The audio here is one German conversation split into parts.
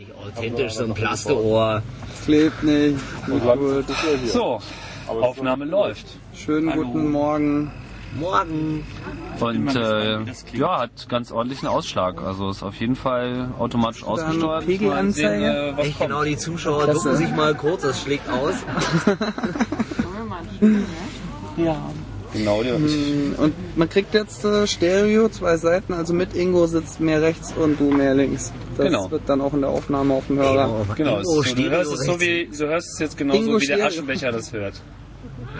Nicht authentisch, so ein Plasterohr. Klebt nicht. Gut. So, Aufnahme läuft. Schönen guten Morgen. Morgen. Und äh, ja, hat ganz ordentlichen Ausschlag. Also ist auf jeden Fall automatisch ausgesteuert. Pegelanzeige? Äh, Echt kommt. genau, die Zuschauer Klasse. ducken sich mal kurz, das schlägt aus. Genau, die, Mm, Und man kriegt jetzt äh, Stereo, zwei Seiten, also mit Ingo sitzt mehr rechts und du mehr links. Das Genau. wird dann auch in der Aufnahme auf dem Hörer. genau, es ist so, du hörst es so wie, du hörst es jetzt genauso Ingo wie der Stereo. Aschenbecher das hört.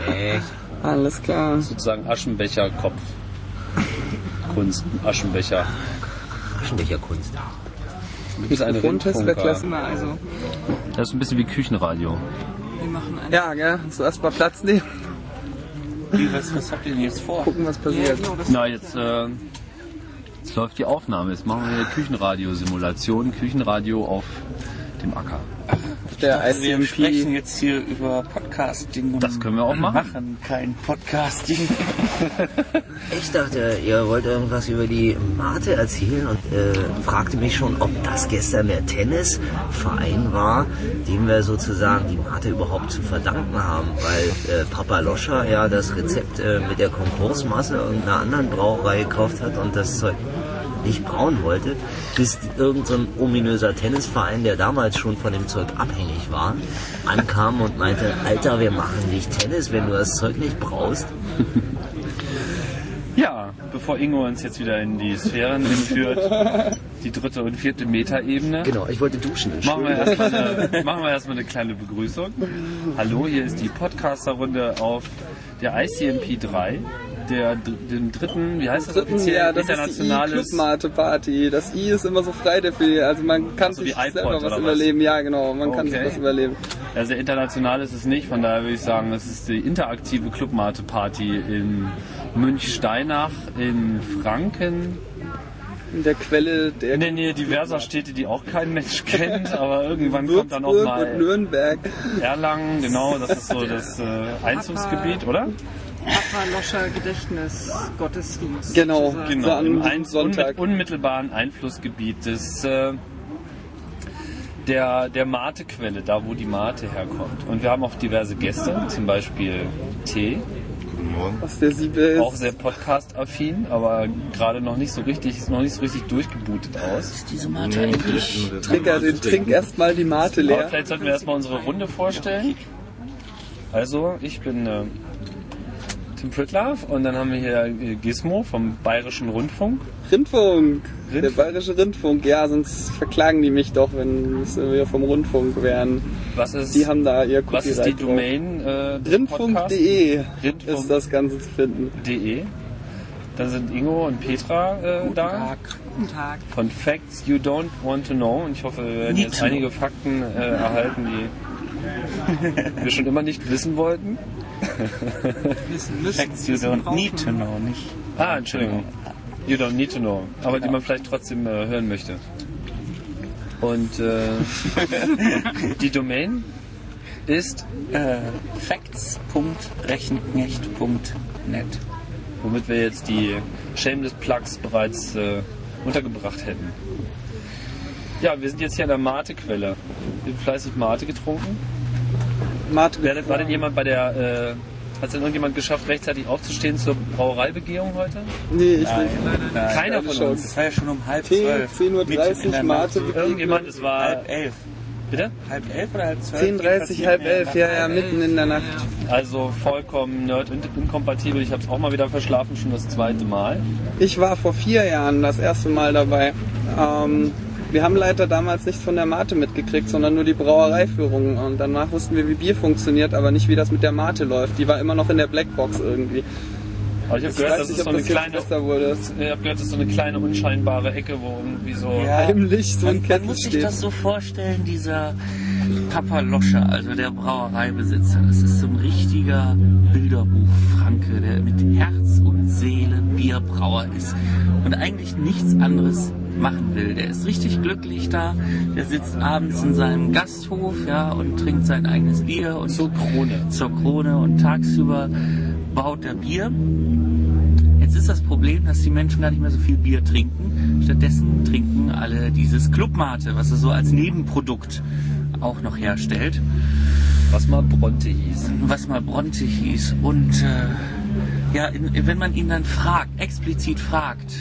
Echt? Alles klar. Sozusagen Aschenbecher Kopf. Kunst, Aschenbecher. Aschenbecherkunst. Du bist eine Grundtest wäre klasse. Also, Das ist ein bisschen wie Küchenradio. wir machen einen. Ja, gell? Zuerst mal Platz nehmen, Wie, was, was habt ihr denn jetzt vor? gucken, was passiert. Ja, das Na, jetzt, äh, jetzt läuft die Aufnahme. Jetzt machen wir eine Küchenradio-Simulation. Küchenradio auf dem Acker. Der Also wir sprechen ICMP. jetzt hier über Podcasting und Das können wir auch machen. machen kein Podcasting. Ich dachte, ihr wollt irgendwas über die Mate erzählen und äh, fragte mich schon, ob das gestern der Tennisverein war, dem wir sozusagen die Mate überhaupt zu verdanken haben, weil äh, Papa Loscher ja das Rezept äh, mit der Konkursmasse irgendeiner anderen Brauerei gekauft hat und das Zeug nicht brauen wollte, bis irgendein so ein ominöser Tennisverein, der damals schon von dem Zeug abhängig war, ankam und meinte, Alter, wir machen nicht Tennis, wenn du das Zeug nicht braust. Ja, bevor Ingo uns jetzt wieder in die Sphären entführt, die dritte und vierte Metaebene, Genau, ich wollte duschen. machen wir erstmal eine, machen wir erstmal eine kleine Begrüßung. Hallo, hier ist die Podcaster-Runde auf der ICMP 3, der, dem dritten, wie heißt das Dritten, offiziell, ja, das ist die internationales... I-Club-Mate-Party. Das I ist immer so frei definiert. Also man kann so sich selber was überleben. Ja, genau. Man kann sich Okay. was überleben. Also international ist es nicht, von daher würde ich sagen, es ist die interaktive Clubmate-Party in Münchsteinach, in Franken, In der Quelle der in der Nähe diverser Städte, die auch kein Mensch kennt, aber irgendwann kommt dann auch mal Nürnberg. Erlangen, genau, das ist so das äh, Einzugsgebiet, oder? Papa Loscher Gedächtnis Gottesdienst. Genau. Genau, im ein, Sonntag. unmit- unmittelbaren Einflussgebiet des, äh, der, der Mate-Quelle, da wo die Mate herkommt. Und wir haben auch diverse Gäste, zum Beispiel T, Was der Siebe ist. auch sehr podcast-affin, aber gerade noch nicht so richtig, ist noch nicht so richtig durchgebootet aus. Diese Mate eigentlich. Trigger, den trink erstmal die Mate Aber leer. vielleicht sollten wir erstmal unsere Runde vorstellen. Also, ich bin äh, Tim Pritlove und dann haben wir hier äh, Gizmo vom Bayerischen Rundfunk. Rindfunk. Der Rindfunk. bayerische Rindfunk. Ja, sonst verklagen die mich doch, wenn wir vom Rundfunk wären. Was ist, Die haben da ihr was ist die. Domain äh? Rindfunk.de Rindfunk. ist das Ganze zu finden. De. Dann sind Ingo und Petra äh, da Guten Tag. von Facts You Don't Want to Know. Und ich hoffe, wir werden jetzt einige Fakten äh, erhalten, die wir schon immer nicht wissen wollten. Wissen müssen. Facts you don't brauchen. need to know, nicht? Ah, Entschuldigung. You don't need to know. Aber die man vielleicht trotzdem äh, hören möchte. Und äh, die Domain ist, Äh, facts.rechenknecht.net. womit wir jetzt die Shameless Plugs bereits äh, untergebracht hätten. Ja, wir sind jetzt hier an der Mate-Quelle. Wir haben fleißig Mate getrunken. Mate Wer, war denn jemand bei der, äh, hat es denn irgendjemand geschafft, rechtzeitig aufzustehen zur Brauereibegehung heute? Nee, ich Nein, will nein. Keiner keine von Chance. uns. Das war ja schon um halb 10, zwölf. 10.30 Mitten in Uhr Mate. Irgendjemand, es war, Halb elf. bitte? Halb elf oder halb zwölf? 10.30 halb elf, ja, ja, mitten in der Nacht. Also vollkommen nerd-inkompatibel. Ich habe es auch mal wieder verschlafen, schon das zweite Mal. Ich war vor vier Jahren das erste Mal dabei. Ähm, wir haben leider damals nichts von der Mate mitgekriegt, sondern nur die Brauereiführung. Und danach wussten wir, wie Bier funktioniert, aber nicht, wie das mit der Mate läuft. Die war immer noch in der Blackbox irgendwie. Aber ich habe gehört, nicht, so das kleine, ich hab gehört, das ist so eine kleine unscheinbare Ecke, wo irgendwie so Ja. Heimlich so ein Man, man Kessel muss sich steht. das so vorstellen, dieser Papa Loscher, also der Brauereibesitzer, das ist so ein richtiger Bilderbuch-Franke, der mit Herz und Seele Bierbrauer ist und eigentlich nichts anderes machen will. Der ist richtig glücklich da, der sitzt abends in seinem Gasthof ja, und trinkt sein eigenes Bier und zur Krone. zur Krone und tagsüber braut er Bier. Jetzt ist das Problem, dass die Menschen gar nicht mehr so viel Bier trinken. Stattdessen trinken alle dieses Clubmate, was er so als Nebenprodukt auch noch herstellt, Was mal Bronte hieß. was mal Bronte hieß. Und äh, ja, wenn man ihn dann fragt, explizit fragt,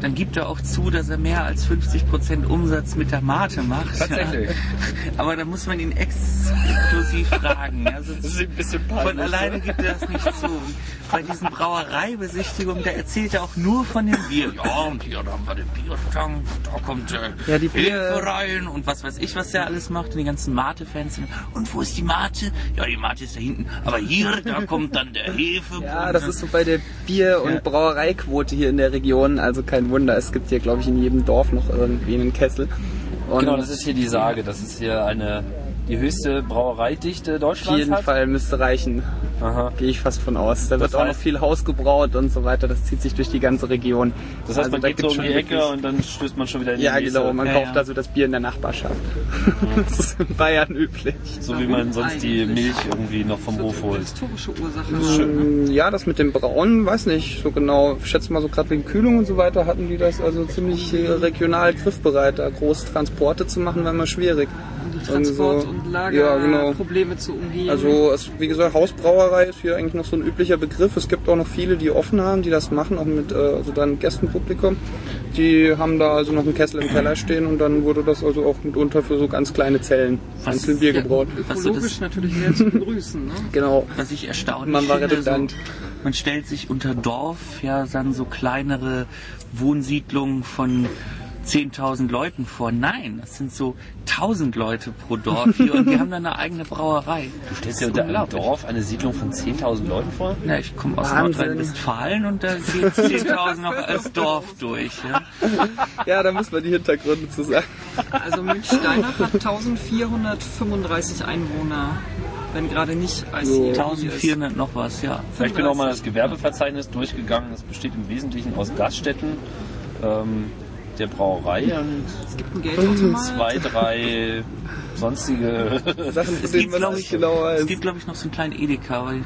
dann gibt er auch zu, dass er mehr als 50% Umsatz mit der Mate macht. Tatsächlich. Ja. Aber da muss man ihn exklusiv fragen. Sonst- Das ist ein bisschen von peinlich, alleine ne? gibt er das nicht zu. Und Bei diesen Brauereibesichtigungen, da erzählt er auch nur von dem Bier. Ja, und hier, da haben wir den Biertank, da kommt äh, Ja, die Hefe rein und was weiß ich, was der alles macht. Und die ganzen Mate-Fans. Und wo ist die Mate? Ja, die Mate ist da hinten. Aber hier, da kommt dann der Hefe. Ja, das ist so bei der Bier- und Ja. Brauereiquote hier in der Region. Also kein Wunder, es gibt hier, glaube ich, in jedem Dorf noch irgendwie einen Kessel. Und Genau, das ist hier die Sage, dass es hier eine die höchste Brauereidichte auf Deutschlands jeden hat. Fall müsste reichen. Aha. Gehe ich fast von aus. Da wird Das auch noch viel Haus gebraut und so weiter. Das zieht sich durch die ganze Region. Das heißt, Also man da geht so um die Ecke und dann stößt man schon wieder in Ja, die nächste. genau. Man Ja, kauft ja. also das Bier in der Nachbarschaft. das ist in Bayern üblich. So wie man sonst die. Milch irgendwie noch vom Hof holt. Historische Ursache. Ähm, Ja, das mit dem Brauen, weiß nicht so genau. Ich schätze mal so gerade wegen Kühlung und so weiter hatten die das also ziemlich äh, regional griffbereit, da groß Transporte zu machen, war immer schwierig. Transport- so- und Ja, genau. Lagerprobleme zu umgehen. Also es, wie gesagt, Hausbrauerei ist hier eigentlich noch so ein üblicher Begriff. Es gibt auch noch viele, die offen haben, die das machen, auch mit äh, also dann Gästenpublikum. Die haben da also noch einen Kessel im Keller stehen und dann wurde das also auch mitunter für so ganz kleine Zellen Was- einzeln Bier ja. gebraut. Was so ökologisch das, natürlich sehr zu begrüßen. Ne? Genau. was ich erstaunlich Man war finde, redundant. So, man stellt sich unter Dorf ja dann so kleinere Wohnsiedlungen von 10.000 Leuten vor. Nein, das sind so 1.000 Leute pro Dorf hier und die haben dann eine eigene Brauerei. Du stellst dir unter einem Dorf eine Siedlung von 10.000 Leuten vor? Ja, ich komme aus. Nordrhein-Westfalen und da geht 10.000 noch als Dorf durch. Ja. Ja, da muss man die Hintergründe zu sagen. Also Münchsteinach hat 1435 Einwohner, wenn gerade nicht ICE So. ist. 1400 noch was, ja. Ich bin auch mal das Gewerbeverzeichnis durchgegangen. Es besteht im Wesentlichen aus Gaststätten, ähm, der Brauerei und Es gibt ein Geldautomat. zwei, drei sonstige. Sachen, Es gibt, man glaube nicht ich, genau es gibt, glaub ich, noch so einen kleinen Edeka. Weil,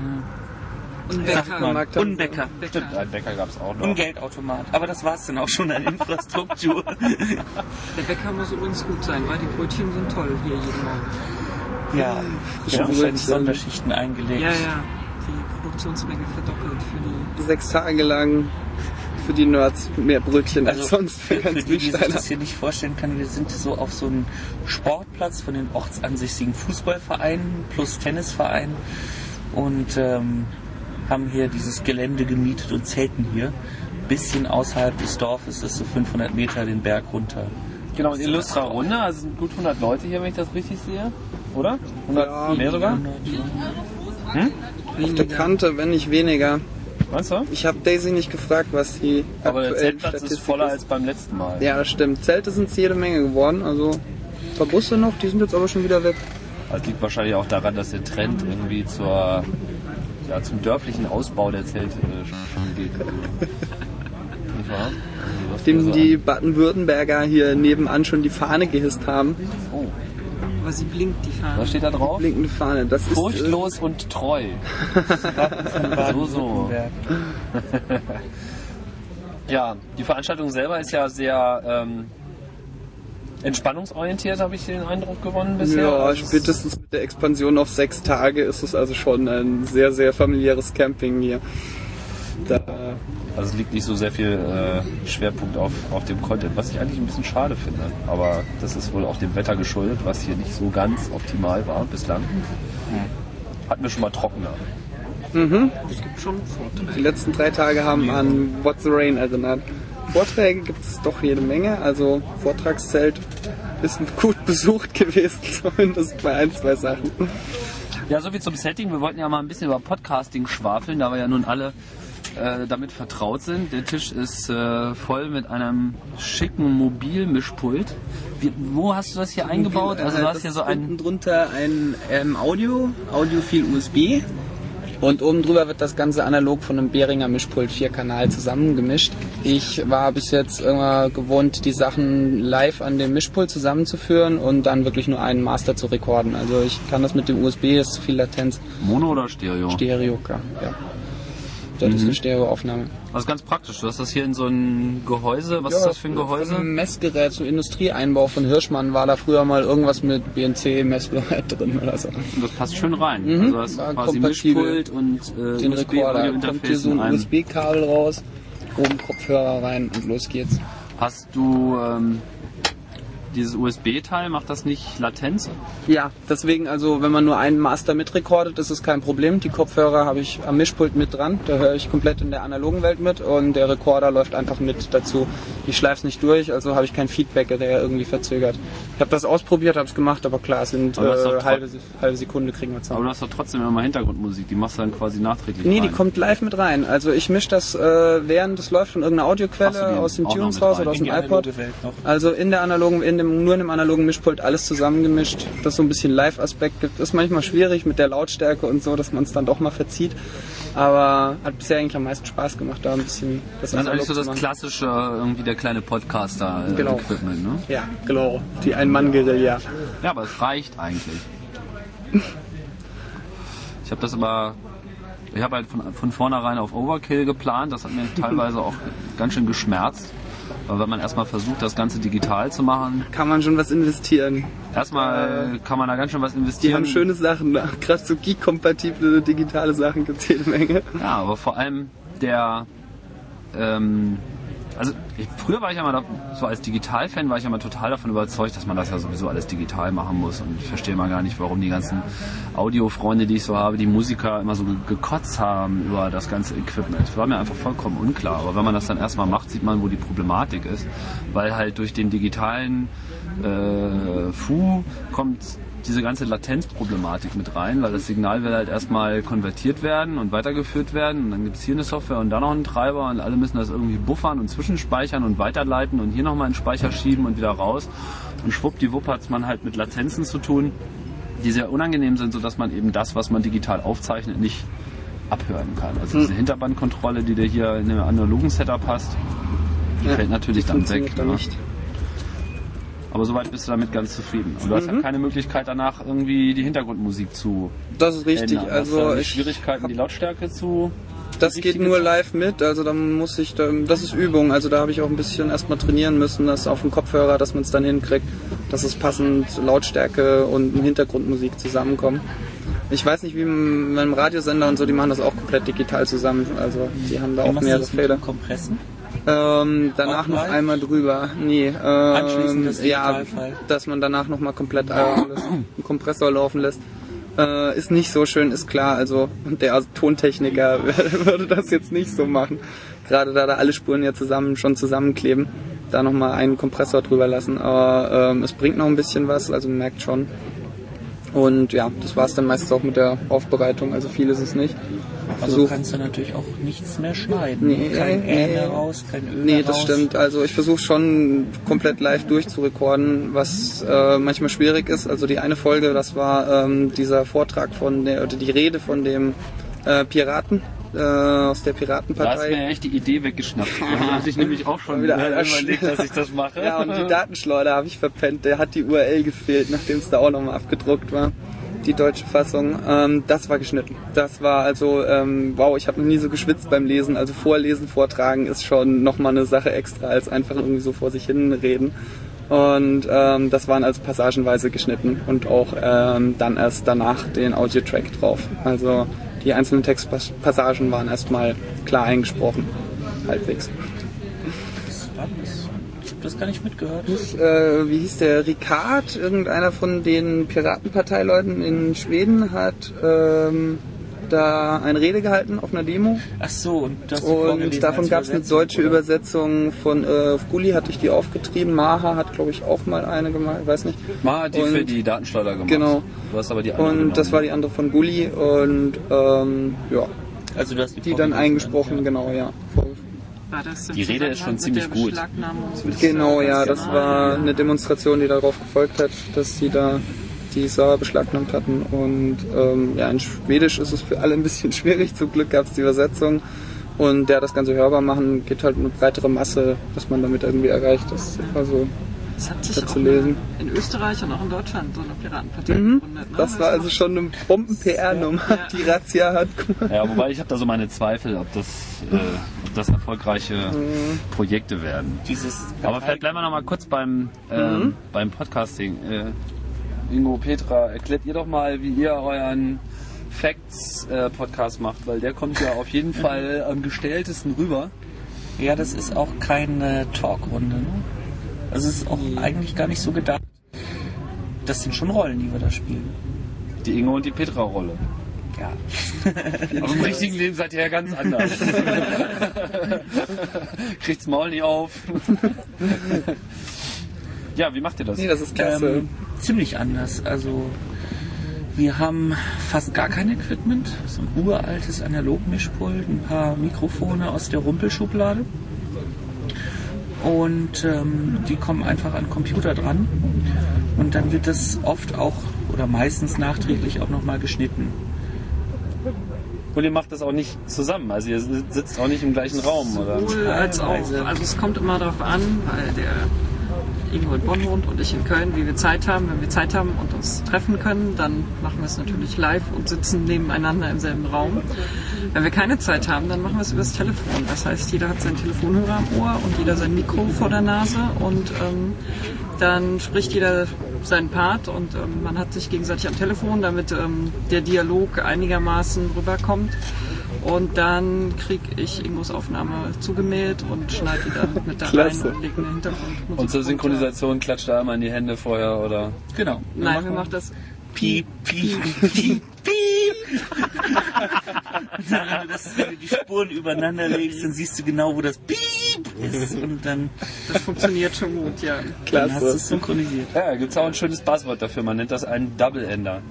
Und ein Sagt Bäcker. und Bäcker. Stimmt, ein Bäcker gab es auch Und noch. ein Geldautomat. Aber das war's dann auch schon an Infrastruktur. Der Bäcker muss übrigens gut sein, weil die Brötchen sind toll hier jeden Morgen. ja, ja wahrscheinlich Brötchen. Sonderschichten eingelegt. Ja, ja. Die Produktionsmenge verdoppelt für die. Sechs Tage lang für die Nerds mehr Brötchen als Also sonst für für, die, die sich das hier nicht vorstellen können, wir sind so auf so einem Sportplatz von den ortsansässigen Fußballvereinen plus Tennisvereinen und ähm, haben hier dieses Gelände gemietet und zelten hier. Bisschen außerhalb des Dorfes, das ist so 500 Meter den Berg runter. Genau, in Illustra Runde, also sind gut 100 Leute hier, wenn ich das richtig sehe. Oder? 100 Ja. mehr sogar? Auf der Kante, wenn nicht weniger. Meinst du? Ich habe Daisy nicht gefragt, was die Aber der Zeltplatz ist Statistik voller ist. als beim letzten Mal. Ja, das stimmt. Zelte sind es jede Menge geworden. Also ein paar Busse noch, die sind jetzt aber schon wieder weg. Das liegt wahrscheinlich auch daran, dass der Trend irgendwie zur, ja, zum dörflichen Ausbau der Zelte äh, schon geht. Nicht wahr? Also, Dem die Baden-Württemberger hier nebenan schon die Fahne gehisst haben. Oh, Aber sie blinkt, die Fahne. was steht da drauf? Blinkende Fahne. Das ist äh, Furchtlos und treu. so, so. Ja, die Veranstaltung selber ist ja sehr ähm, entspannungsorientiert, habe ich den Eindruck gewonnen bisher. Ja, es- spätestens mit der Expansion auf sechs Tage ist es also schon ein sehr, sehr familiäres Camping hier. Da, Also es liegt nicht so sehr viel äh, Schwerpunkt auf, auf dem Content, was ich eigentlich ein bisschen schade finde. Aber das ist wohl auch dem Wetter geschuldet, was hier nicht so ganz optimal war bislang. Hatten wir schon mal trockener. Es gibt schon Vorteile. die letzten drei Tage haben an What's the Rain erinnert. Vorträge gibt es doch jede Menge, also Vortragszelt ist gut besucht gewesen, zumindest bei ein, zwei Sachen. Ja, soviel zum Setting. Wir wollten ja mal ein bisschen über Podcasting schwafeln, da wir ja nun alle äh, damit vertraut sind. Der Tisch ist äh, voll mit einem schicken Mobilmischpult. Wie, wo hast du das hier eingebaut? Also du Äh, hast das hier so ein unten drunter ein ähm, Audio, Audiophil USB. Und oben drüber wird das Ganze analog von einem Behringer Mischpult 4-Kanal zusammengemischt. Ich war bis jetzt immer gewohnt, die Sachen live an dem Mischpult zusammenzuführen und dann wirklich nur einen Master zu rekorden. Also ich kann das mit dem USB, ist viel Latenz, Mono oder Stereo? Stereo, ja. Das Mhm. ist eine Stereoaufnahme. Also ganz praktisch. Du hast das hier in so ein Gehäuse. Was ist das für ein Gehäuse? Ein Messgerät, so Industrieeinbau von Hirschmann war da früher mal irgendwas mit BNC-Messgerät drin oder so. Und das passt schön rein. Mhm. Also das War ist quasi. Mischpult und äh, Den Rekorder, kommt hier so in ein. USB-Kabel raus, oben Kopfhörer rein und los geht's. Hast du ähm, dieses USB-Teil, macht das nicht Latenz? Ja, deswegen, also wenn man nur einen Master mitrekordet, ist es kein Problem. Die Kopfhörer habe ich am Mischpult mit dran, da höre ich komplett in der analogen Welt mit und der Rekorder läuft einfach mit dazu. Ich schleife es nicht durch, also habe ich kein Feedback, der irgendwie verzögert. Ich habe das ausprobiert, habe es gemacht, aber klar, es sind Aber das ist doch äh, halbe, halbe Sekunde kriegen wir Aber zusammen. du hast doch trotzdem immer Hintergrundmusik, die machst du dann quasi nachträglich Nee, die rein. kommt live mit rein. Also ich mische das, äh, während es läuft, von irgendeiner Audioquelle die aus dem Tunes raus oder aus In dem die iPod. analoge Welt noch. Also in der analogen, in dem, nur in dem analogen Mischpult alles zusammengemischt, dass so ein bisschen Live-Aspekt gibt. Ist manchmal schwierig mit der Lautstärke und so, dass man es dann doch mal verzieht. Aber hat bisher eigentlich am meisten Spaß gemacht, da ein bisschen das ist eigentlich so das klassische, irgendwie der kleine Podcaster-Equipment, Genau. ne? Ja, genau. Die Ein-Mann-Guerilla. Ja, aber es reicht eigentlich. Ich habe das aber, ich habe halt von, von vornherein auf Overkill geplant. Das hat mir teilweise auch ganz schön geschmerzt. Weil wenn man erstmal versucht, das Ganze digital zu machen, Kann man schon was investieren. erstmal kann man da ganz schön was Die investieren. haben schöne Sachen, gerade so geek-kompatible digitale Sachen gibt es jede Menge. Ja, aber vor allem der, ähm, also ich, früher war ich ja mal, da, so als Digital-Fan war ich ja mal total davon überzeugt, dass man das ja sowieso alles digital machen muss. Und ich verstehe mal gar nicht, warum die ganzen Audio-Freunde, die ich so habe, die Musiker immer so ge- gekotzt haben über das ganze Equipment. War mir einfach vollkommen unklar, aber wenn man das dann erstmal macht, sieht man, wo die Problematik ist, weil halt durch den digitalen äh, Fu kommt diese ganze Latenzproblematik mit rein, weil das Signal will halt erstmal konvertiert werden und weitergeführt werden und dann gibt es hier eine Software und da noch einen Treiber und alle müssen das irgendwie buffern und zwischenspeichern und weiterleiten und hier nochmal einen Speicher schieben und wieder raus und schwuppdiwupp hat man halt mit Latenzen zu tun, die sehr unangenehm sind, sodass man eben das, was man digital aufzeichnet, nicht abhören kann. Also diese Hinterbandkontrolle, die dir hier in einem analogen Setup hast, die Ja, fällt natürlich die dann weg. dann ne? nicht. Aber soweit bist du damit ganz zufrieden. Und du hast Mhm. halt keine Möglichkeit danach irgendwie die Hintergrundmusik zu Das ist richtig. ändern. Hast du Also dann ich Schwierigkeiten, die Lautstärke zu. Das geht nur live mit, also da muss ich, da, das ist Übung, also da habe ich auch ein bisschen erstmal trainieren müssen, das auf dem Kopfhörer, dass man es dann hinkriegt, dass es passend Lautstärke und Hintergrundmusik zusammenkommen. Ich weiß nicht, wie mit einem Radiosender und so, die machen das auch komplett digital zusammen, also die haben da Wie auch mehrere dem Kompressen? Ähm, danach noch einmal drüber. Nee, ähm, Anschließend das ja, dass man danach nochmal komplett einen Kompressor laufen lässt. Äh, ist nicht so schön, ist klar. Also der Tontechniker würde das jetzt nicht so machen. Gerade da da alle Spuren ja zusammen schon zusammenkleben, da nochmal einen Kompressor drüber lassen. Aber ähm, es bringt noch ein bisschen was, also man merkt schon. Und ja, das war es dann meistens auch mit der Aufbereitung. Also viel ist es nicht. Also Versuch- kannst du natürlich auch nichts mehr schneiden. Nee, kein nee. Mehr raus, kein Ö Nee, das raus. stimmt. Also ich versuche schon komplett live durchzurekorden, was äh, manchmal schwierig ist. Also die eine Folge, das war ähm, dieser Vortrag von der, oder die Rede von dem äh, Piraten äh, aus der Da hast Piratenpartei. mir echt die Idee weggeschnappt. Da hatte ich nämlich auch schon Wieder überlegt, dass ich das mache. Ja, und die Datenschleuder habe ich verpennt. Der hat die URL gefehlt, nachdem es da auch nochmal abgedruckt war. Die deutsche Fassung. Ähm, das war geschnitten. Das war also, ähm, wow, ich habe noch nie so geschwitzt beim Lesen. Also vorlesen, vortragen ist schon nochmal eine Sache extra, als einfach irgendwie so vor sich hin reden. Und ähm, das waren also passagenweise geschnitten und auch ähm, dann erst danach den Audiotrack drauf. Also die einzelnen Textpassagen waren erstmal klar eingesprochen. Halbwegs. Das? Ich hab das gar nicht mitgehört. äh, wie hieß der, Ricard, irgendeiner von den Piratenparteileuten in Schweden hat ähm, da eine Rede gehalten auf einer Demo Ach so, und das und davon gab es eine deutsche Übersetzung von äh, Gulli hatte ich die aufgetrieben, Maha hat glaube ich auch mal eine gemacht, weiß nicht. Mal hat die für Und- die Datenschleuder gemacht. Genau. Du hast aber die andere Und das genommen. war die andere von Gulli und ähm, ja, Also du hast die, die dann eingesprochen, ja. genau, ja. Das Die Rede ist schon ziemlich gut. Genau, ja, das Nationalen- war eine Demonstration, die darauf gefolgt hat, dass sie da die Server beschlagnahmt hatten. Und ähm, ja, in Schwedisch ist es für alle ein bisschen schwierig. Zum Glück gab es die Übersetzung. Und der das Ganze hörbar machen, geht halt eine breitere Masse, was man damit irgendwie erreicht. Das ist also Es hat sich auch zu lesen. in Österreich und auch in Deutschland so eine Piratenpartei Mhm. gegründet. Ne? Das war also schon eine Bomben-PR-Nummer, Ja. die Razzia hat. Ja, wobei ich habe da so meine Zweifel, ob das, äh, ob das erfolgreiche Projekte werden. Dieses Aber vielleicht bleiben wir noch mal kurz beim, ähm, beim Podcasting. Äh, Ingo, Petra, erklärt ihr doch mal, wie ihr euren Facts-Podcast macht, weil der kommt ja auf jeden Fall am gestelltesten rüber. Ja, das ist auch keine Talkrunde. Ne? Also es ist auch eigentlich gar nicht so gedacht. Das sind schon Rollen, die wir da spielen. Die Ingo und die Petra-Rolle. Ja. Aber im richtigen Leben seid ihr ja ganz anders. Kriegt's Maul nicht auf. ja, wie macht ihr das? Nee, das ist klasse. Ähm, ziemlich anders. Also wir haben fast gar kein Equipment. So ein uraltes Analogmischpult, ein paar Mikrofone aus der Rumpelschublade. Und ähm, die kommen einfach an den Computer dran. Und dann wird das oft auch oder meistens nachträglich auch nochmal geschnitten. Und ihr macht das auch nicht zusammen, also ihr sitzt auch nicht im gleichen Raum, oder? Sowohl als auch. Also es kommt immer darauf an, weil der Ingo in Bonn wohnt und ich in Köln, wie wir Zeit haben. Wenn wir Zeit haben und uns treffen können, dann machen wir es natürlich live und sitzen nebeneinander im selben Raum. Wenn wir keine Zeit haben, dann machen wir es übers Telefon. Das heißt, jeder hat seinen Telefonhörer am Ohr und jeder sein Mikro vor der Nase und ähm, dann spricht jeder seinen Part und ähm, man hat sich gegenseitig am Telefon, damit ähm, der Dialog einigermaßen rüberkommt. Und dann kriege ich Ingos Aufnahme zugemeldet und schneide die dann mit da rein Klasse. und lege eine Hintergrundmusik Und zur runter. Synchronisation klatscht da einmal in die Hände vorher, oder? Genau. Nein, wir machen das Piep, piep, piep, piep. Dann, wenn, du das, wenn du die Spuren übereinander legst, dann siehst du genau, wo das Piep ist. Und dann, Das funktioniert schon gut, ja. dann hast du Klasse. es synchronisiert. Ja, gibt's auch ein schönes Buzzword dafür, man nennt das einen Double-Ender.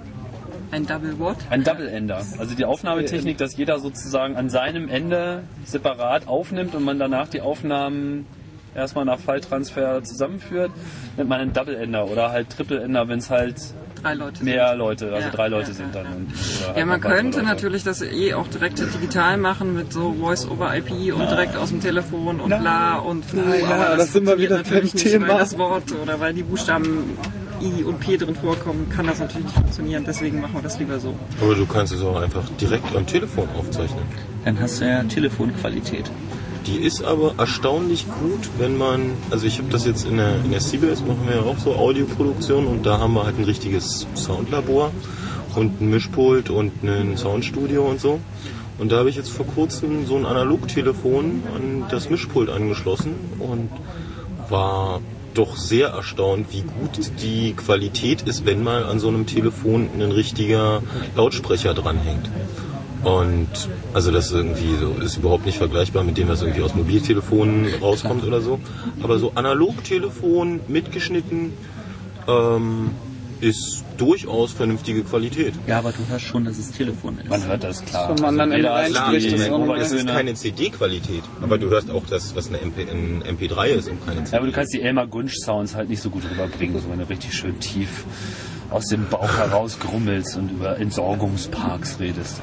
Ein Double What? Ein Double-Ender. Also die Aufnahmetechnik, dass jeder sozusagen an seinem Ende separat aufnimmt und man danach die Aufnahmen erstmal nach Falltransfer zusammenführt, nennt man einen Double-Ender oder halt Triple-Ender, wenn es halt Leute. mehr Leute, also Ja, drei Leute ja, sind ja, dann. ja. Ja, man könnte natürlich das eh auch direkt digital machen mit so Voice-over-IP und direkt aus dem Telefon und bla und. Na ja, aber das sind wir wieder beim nicht, Thema. Weil das Wort oder weil die Buchstaben I und P drin vorkommen, kann das natürlich nicht funktionieren. Deswegen machen wir das lieber so. Aber du kannst es auch einfach direkt am Telefon aufzeichnen. Dann hast du ja Telefonqualität. Die ist aber erstaunlich gut, wenn man, also ich habe das jetzt in der, in der CBS, machen wir ja auch so Audioproduktion und da haben wir halt ein richtiges Soundlabor und ein Mischpult und ein Soundstudio und so. Und da habe ich jetzt vor kurzem so ein Analogtelefon an das Mischpult angeschlossen und war doch sehr erstaunt, wie gut die Qualität ist, wenn mal an so einem Telefon ein richtiger Lautsprecher dranhängt. Und also das irgendwie so, ist überhaupt nicht vergleichbar mit dem, was irgendwie aus Mobiltelefonen rauskommt oder so. Aber so Analogtelefon mitgeschnitten ähm, ist durchaus vernünftige Qualität. Ja, aber du hörst schon, dass es Telefon ist. Man hört das klar. Wenn man dann jeder in hat Klar, spricht, das noch Das ist Obertöne. keine CD-Qualität, aber du hörst auch das, was eine MP, ein MP3 ist und keine Ja, CD. aber du kannst die Elmar Gunsch Sounds halt nicht so gut rüberbringen, so wenn du richtig schön tief aus dem Bauch heraus grummelst und über Entsorgungsparks redest.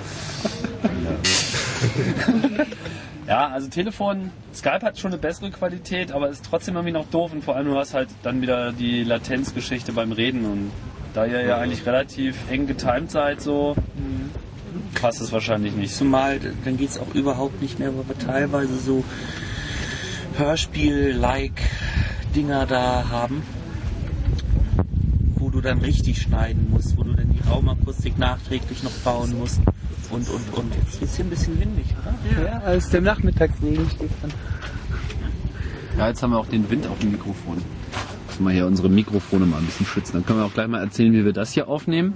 Ja. also Telefon, Skype hat schon eine bessere Qualität, aber ist trotzdem irgendwie noch doof und vor allem du hast halt dann wieder die Latenzgeschichte beim Reden und da ihr ja eigentlich relativ eng getimed seid, so passt es wahrscheinlich nicht. Zumal, dann geht es auch überhaupt nicht mehr, weil wir teilweise so Hörspiel-like Dinger da haben, wo du dann richtig schneiden musst, wo du dann die Raumakustik nachträglich noch bauen musst. Und, und, und. Jetzt ist hier ein bisschen windig, oder? Ja, als der Nachmittagsregen steht dann. Ja, jetzt haben wir auch den Wind auf dem Mikrofon. Müssen wir hier unsere Mikrofone mal ein bisschen schützen. Dann können wir auch gleich mal erzählen, wie wir das hier aufnehmen.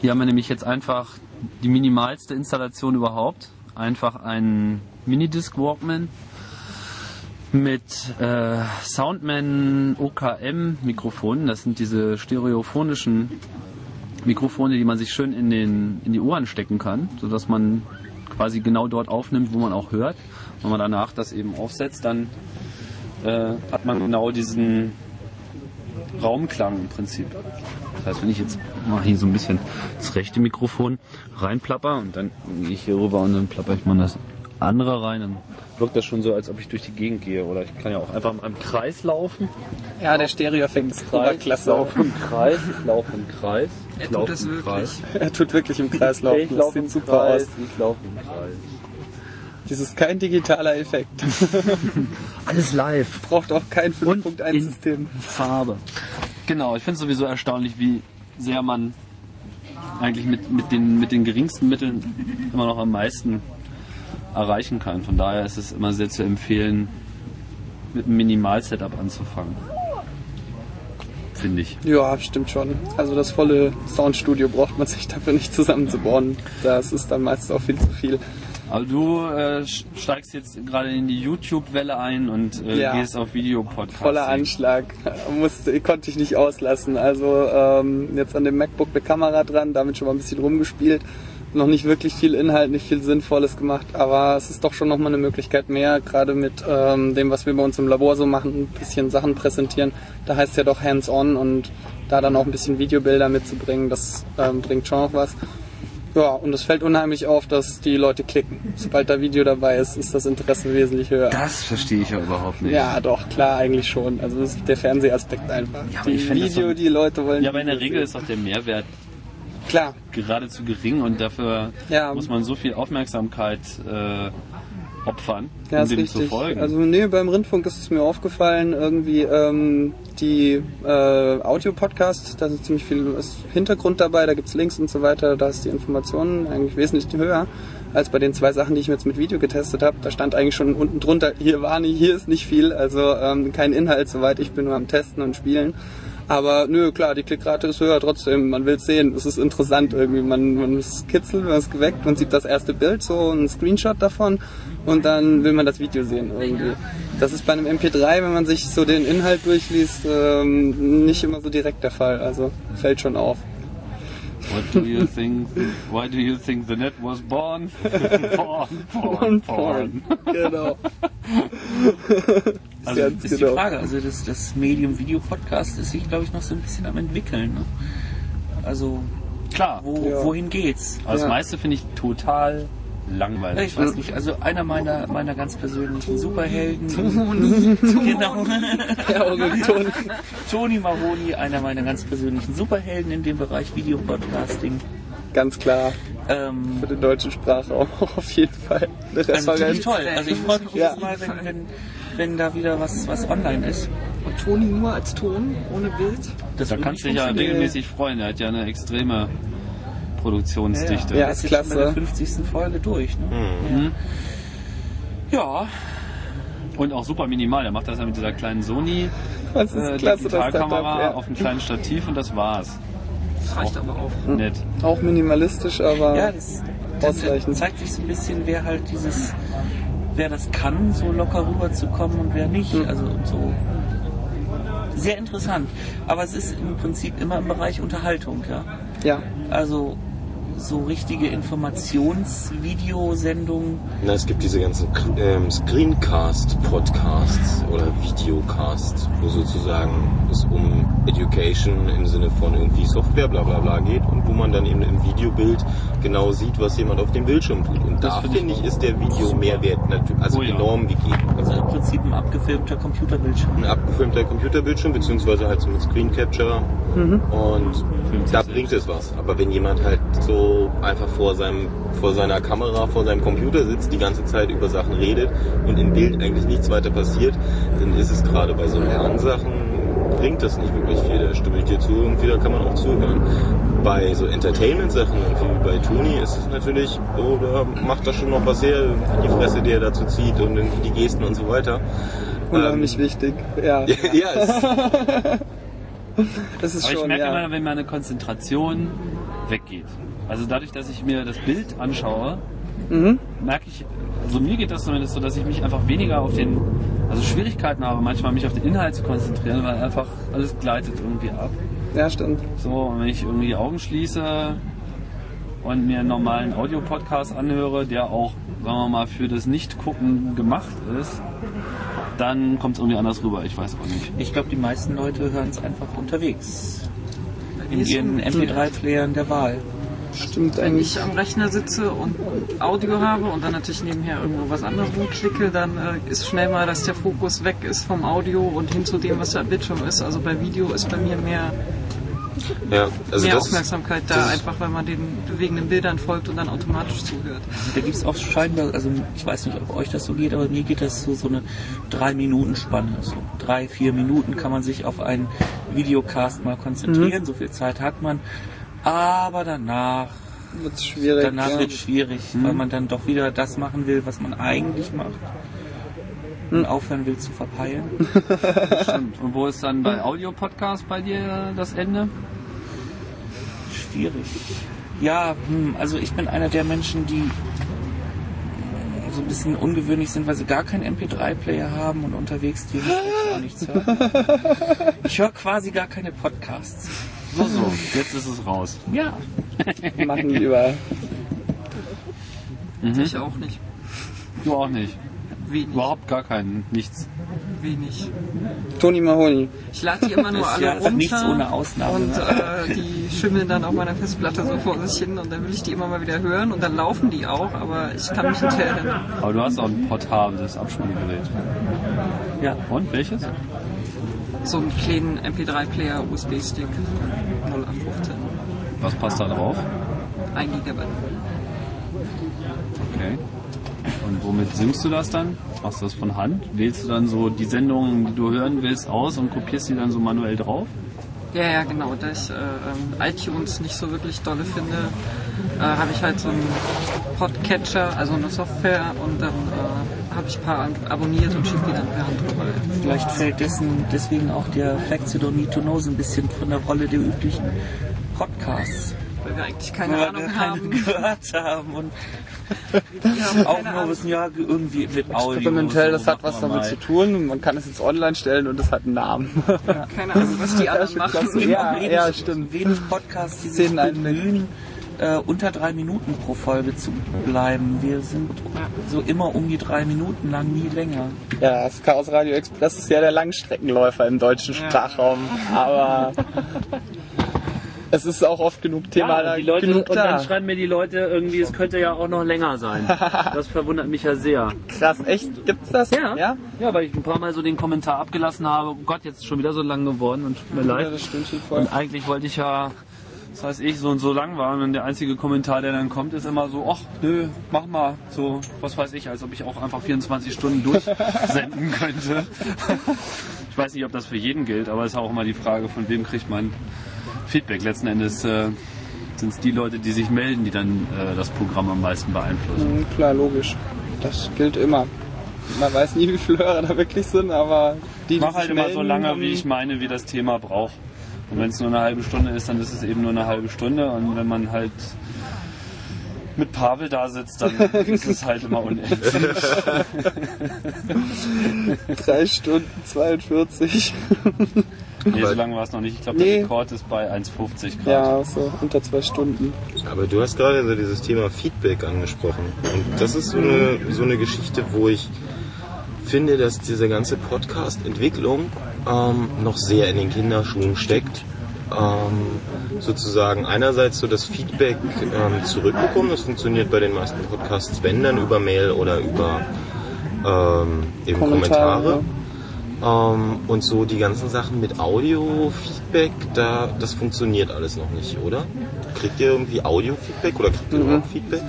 Hier haben wir nämlich jetzt einfach die minimalste Installation überhaupt. Einfach einen Minidisc Walkman mit äh, Soundman OKM Mikrofonen. Das sind diese stereophonischen Mikrofone, die man sich schön in, den, in die Ohren stecken kann, sodass man quasi genau dort aufnimmt, wo man auch hört. Wenn man danach das eben aufsetzt, dann äh, hat man genau diesen Raumklang im Prinzip. Das heißt, wenn ich jetzt mal hier so ein bisschen das rechte Mikrofon reinplapper und dann gehe ich hier rüber und dann plapper ich mal das andere rein, dann wirkt das schon so, als ob ich durch die Gegend gehe. Oder ich kann ja auch einfach in einem Kreis laufen. Ja, der Stereo-Effekt ist Ich Oberklasse. laufe im Kreis, ich laufe im Kreis. Er tut es wirklich. Kreis. Er tut wirklich im Kreis laufen. Ich laufe im super Kreis, aus. ich laufe im Kreis. Das ist kein digitaler Effekt. Alles live. Braucht auch kein Und 5.1-System. Farbe. Genau, ich finde es sowieso erstaunlich, wie sehr man eigentlich mit, mit, den, mit den geringsten Mitteln immer noch am meisten erreichen kann. Von daher ist es immer sehr zu empfehlen, mit einem Minimal-Setup anzufangen. Finde ich. Ja, stimmt schon. Also das volle Soundstudio braucht man sich dafür nicht zusammenzubauen. Das ist dann meistens auch viel zu viel. Aber du äh, steigst jetzt gerade in die YouTube-Welle ein und äh, Ja. gehst auf Videopodcast. Voller Anschlag. Musste, konnte ich nicht auslassen. Also ähm, jetzt an dem MacBook eine Kamera dran, damit schon mal ein bisschen rumgespielt. Noch nicht wirklich viel Inhalt, nicht viel Sinnvolles gemacht, aber es ist doch schon nochmal eine Möglichkeit mehr, gerade mit ähm, dem, was wir bei uns im Labor so machen, ein bisschen Sachen präsentieren. Da heißt ja doch hands-on und da dann auch ein bisschen Videobilder mitzubringen, das ähm, bringt schon noch was. Ja, und es fällt unheimlich auf, dass die Leute klicken. Sobald da Video dabei ist, ist das Interesse wesentlich höher. Das verstehe ich ja überhaupt nicht. Ja, doch, klar, eigentlich schon. Also das ist der Fernsehaspekt einfach. Ja, aber die Video, so- die Leute wollen. Ja, aber in der Regel sehen. ist auch der Mehrwert Klar, geradezu gering und dafür Ja. muss man so viel Aufmerksamkeit äh, opfern, ja, um dem richtig. zu folgen. Also nee, beim Rundfunk ist es mir aufgefallen, irgendwie ähm, die äh, Audio-Podcast, da ist ziemlich viel Hintergrund dabei, da gibt's Links und so weiter, da ist die Information eigentlich wesentlich höher als bei den zwei Sachen, die ich mir jetzt mit Video getestet habe. Da stand eigentlich schon unten drunter, hier war nicht, hier ist nicht viel, also ähm, kein Inhalt soweit, ich bin nur am Testen und Spielen. Aber nö, klar, die Klickrate ist höher trotzdem. Man will sehen. Es ist interessant irgendwie. Man, man ist kitzelt, man ist geweckt, man sieht das erste Bild, so ein Screenshot davon und dann will man das Video sehen irgendwie. Das ist bei einem MP3, wenn man sich so den Inhalt durchliest, ähm, nicht immer so direkt der Fall. Also fällt schon auf. What do you think? Why do you think the net was born? porn, porn, Und porn. genau. Also Ganz ist die genau. Frage, also das, das Medium Video-Podcast ist sich, glaube ich, noch so ein bisschen am entwickeln. Ne? Also Klar. wo, Ja. wohin geht's? Das Ja. meiste finde ich total langweilig. Ich weiß nicht, also einer meiner, meiner ganz persönlichen Superhelden. genau. Ja, Orienton. Tony Mahoney, einer meiner ganz persönlichen Superhelden in dem Bereich Videopodcasting. Ganz klar. Ähm, Für den deutschen Sprachraum auf jeden Fall. Eine also ziemlich Referenz. toll. Also ich freue mich Ja. jedes Mal, wenn, wenn, wenn da wieder was, was online ist. Und Toni nur als Ton, ohne Bild. Das Da kannst du dich ja regelmäßig freuen. Er hat ja eine extreme Produktionsdichte. Ja, Er ist ist jetzt schon bei der klasse. 50. Folge durch. Ne? Mhm. Ja, Und auch super minimal. Er macht das ja mit dieser kleinen Sony Das ist äh, klasse, das. Digitalkamera Ja. auf einem kleinen Stativ und das war's. Das reicht aber auch. Nett. Auch minimalistisch, aber ja das, das zeigt sich so ein bisschen, wer halt dieses, wer das kann, so locker rüberzukommen und wer nicht. Mhm. Also so sehr interessant. Aber es ist im Prinzip immer im Bereich Unterhaltung, ja. Ja, Also so richtige Informationsvideosendungen. Na, es gibt diese ganzen ähm, Screencast-Podcasts oder Videocasts, wo sozusagen es um Education im Sinne von irgendwie Software bla bla bla geht und wo man dann eben im Videobild genau sieht, was jemand auf dem Bildschirm tut. Und Das da finde ich finde ich, ist der Videomehrwert natürlich also Oh ja. enorm gegeben. Also im Prinzip ein abgefilmter Computerbildschirm. ein abgefilmter Computerbildschirm, beziehungsweise halt so mit Screen Capture und Filmt da bringt es was. Aber wenn jemand halt so einfach vor seinem, vor seiner Kamera, vor seinem Computer sitzt, die ganze Zeit über Sachen redet und im Bild eigentlich nichts weiter passiert, dann ist es gerade bei so Lernsachen, bringt das nicht wirklich viel. Da stimme ich dir zu, irgendwie da kann man auch zuhören. Bei so Entertainment-Sachen, irgendwie wie bei Toni, ist es natürlich, oh, da macht das schon noch was her, die Fresse, die er dazu zieht und die Gesten und so weiter. unheimlich wichtig. Ja, ja, es, das ist Aber ich schon, merke ja. immer, wenn meine Konzentration weggeht. Also dadurch, dass ich mir das Bild anschaue, Mhm. merke ich, also mir geht das zumindest so, dass ich mich einfach weniger auf den, also Schwierigkeiten habe, manchmal mich auf den Inhalt zu konzentrieren, weil einfach alles gleitet irgendwie ab. ja, stimmt. So, und wenn ich irgendwie die Augen schließe und mir einen normalen Audiopodcast anhöre, der auch, sagen wir mal, für das Nicht-Gucken gemacht ist, dann kommt es irgendwie anders rüber. Ich weiß auch nicht. Ich glaube, die meisten Leute hören es einfach unterwegs. In Ist ihren ein- MP3-Playern der Wahl. Stimmt Wenn eigentlich. ich am Rechner sitze und Audio habe und dann natürlich nebenher irgendwo was anderes rumklicke, dann äh, ist schnell mal, dass der Fokus weg ist vom Audio und hin zu dem, was da am Bildschirm ist. Also bei Video ist bei mir mehr, Ja, also mehr das, Aufmerksamkeit da, einfach weil man den bewegenden Bildern folgt und dann automatisch zuhört. Da gibt es auch scheinbar, also ich weiß nicht, ob euch das so geht, aber mir geht das so, so eine drei Minuten Spanne. So drei, vier Minuten kann man sich auf einen Videocast mal konzentrieren, so viel Zeit hat man. Aber danach, Wird's schwierig. danach ja. wird es schwierig, weil man dann doch wieder das machen will, was man eigentlich macht. Und aufhören will zu verpeilen. Stimmt. Und wo ist dann bei Audio-Podcast bei dir das Ende? Schwierig. Ja, hm, also ich bin einer der Menschen, die so ein bisschen ungewöhnlich sind, weil sie gar keinen MP3-Player haben und unterwegs dementsprechend auch nichts hören. Ich höre quasi gar keine Podcasts. So, so. Jetzt ist es raus. Ja. Machen die überall. Ich auch nicht. Du auch nicht. Wenig. Überhaupt gar keinen. Nichts. Wenig. Toni Mahoni. Ich lade die immer nur Das ist alle ja runter. nichts ohne Ausnahme, Und äh, die schimmeln dann auf meiner Festplatte so vor sich hin und dann will ich die immer mal wieder hören und dann laufen die auch, aber ich kann mich nicht erinnern. Aber du hast auch ein portables Abspielgerät. Ja. Und welches? So einen kleinen MP3-Player USB-Stick 0815. Was passt da drauf? 1 Gigabyte. Okay. Und womit synkst du das dann? Machst du das von Hand? Wählst du dann so die Sendungen, die du hören willst, aus und kopierst die dann so manuell drauf? Ja, ja, genau. Da ich äh, iTunes nicht so wirklich dolle finde, äh, habe ich halt so einen Podcatcher, also eine Software und dann äh, habe ich ein paar abonniert und schicke die dann per Hand rüber. Vielleicht fällt dessen, deswegen auch der Facts You Don't Need to Know so ein bisschen von der Rolle der üblichen Podcasts. Weil wir eigentlich keine Weil wir Ahnung keine haben. gehört haben und Wir haben auch nur wissen, ja, irgendwie mit Audio. Experimentell, so das hat was damit mal. zu tun. Man kann es jetzt online stellen und es hat einen Namen. Keine Ahnung, was die anderen machen. klasse. Ja, wenig, ja, stimmt. Wenig Podcasts, die sich bemühen, äh, unter drei Minuten pro Folge zu bleiben. Wir sind so immer um die drei Minuten lang, nie länger. Ja, das Chaos Radio Express ist ja der Langstreckenläufer im deutschen Sprachraum. Aber es ist auch oft genug Thema da, die Leute, genug und da. dann schreiben mir die Leute irgendwie, es könnte ja auch noch länger sein. Das verwundert mich ja sehr. Krass, echt? Gibt's das? Ja. Ja, Ja, weil ich ein paar Mal so den Kommentar abgelassen habe, oh Gott, jetzt ist schon wieder so lang geworden und tut mir ja leid. das voll. Und eigentlich wollte ich ja, das heißt ich, so und so lang war und der einzige Kommentar, der dann kommt, ist immer so, ach nö, mach mal, so, was weiß ich, als ob ich auch einfach 24 Stunden durchsenden könnte. Ich weiß nicht, ob das für jeden gilt, aber es ist auch immer die Frage, von wem kriegt man Feedback. Letzten Endes äh, sind es die Leute, die sich melden, die dann äh, das Programm am meisten beeinflussen. Mhm, Klar, logisch. Das gilt immer. Man weiß nie, wie viele Hörer da wirklich sind, aber die, Ich die mache halt immer melden, so lange, haben- wie ich meine, wie das Thema braucht. Und wenn es nur eine halbe Stunde ist, dann ist es eben nur eine halbe Stunde. Und wenn man halt mit Pavel da sitzt, dann ist es halt immer unendlich. Drei Stunden 42. Nee, so lange war es noch nicht. Ich glaube, Nee. der Rekord ist bei 1,50 Grad. Ja, so unter zwei Stunden. Aber du hast gerade so dieses Thema Feedback angesprochen. Und das ist so eine, so eine Geschichte, wo ich finde, dass diese ganze Podcast-Entwicklung ähm, noch sehr in den Kinderschuhen steckt. Ähm, sozusagen einerseits so das Feedback ähm, zurückbekommen. Das funktioniert bei den meisten Podcasts, wenn dann über Mail oder über ähm, eben Kommentare. Kommentare. Ähm, und so die ganzen Sachen mit Audio-Feedback, da, das funktioniert alles noch nicht, oder? Kriegt ihr irgendwie Audio-Feedback oder kriegt ihr überhaupt Feedback?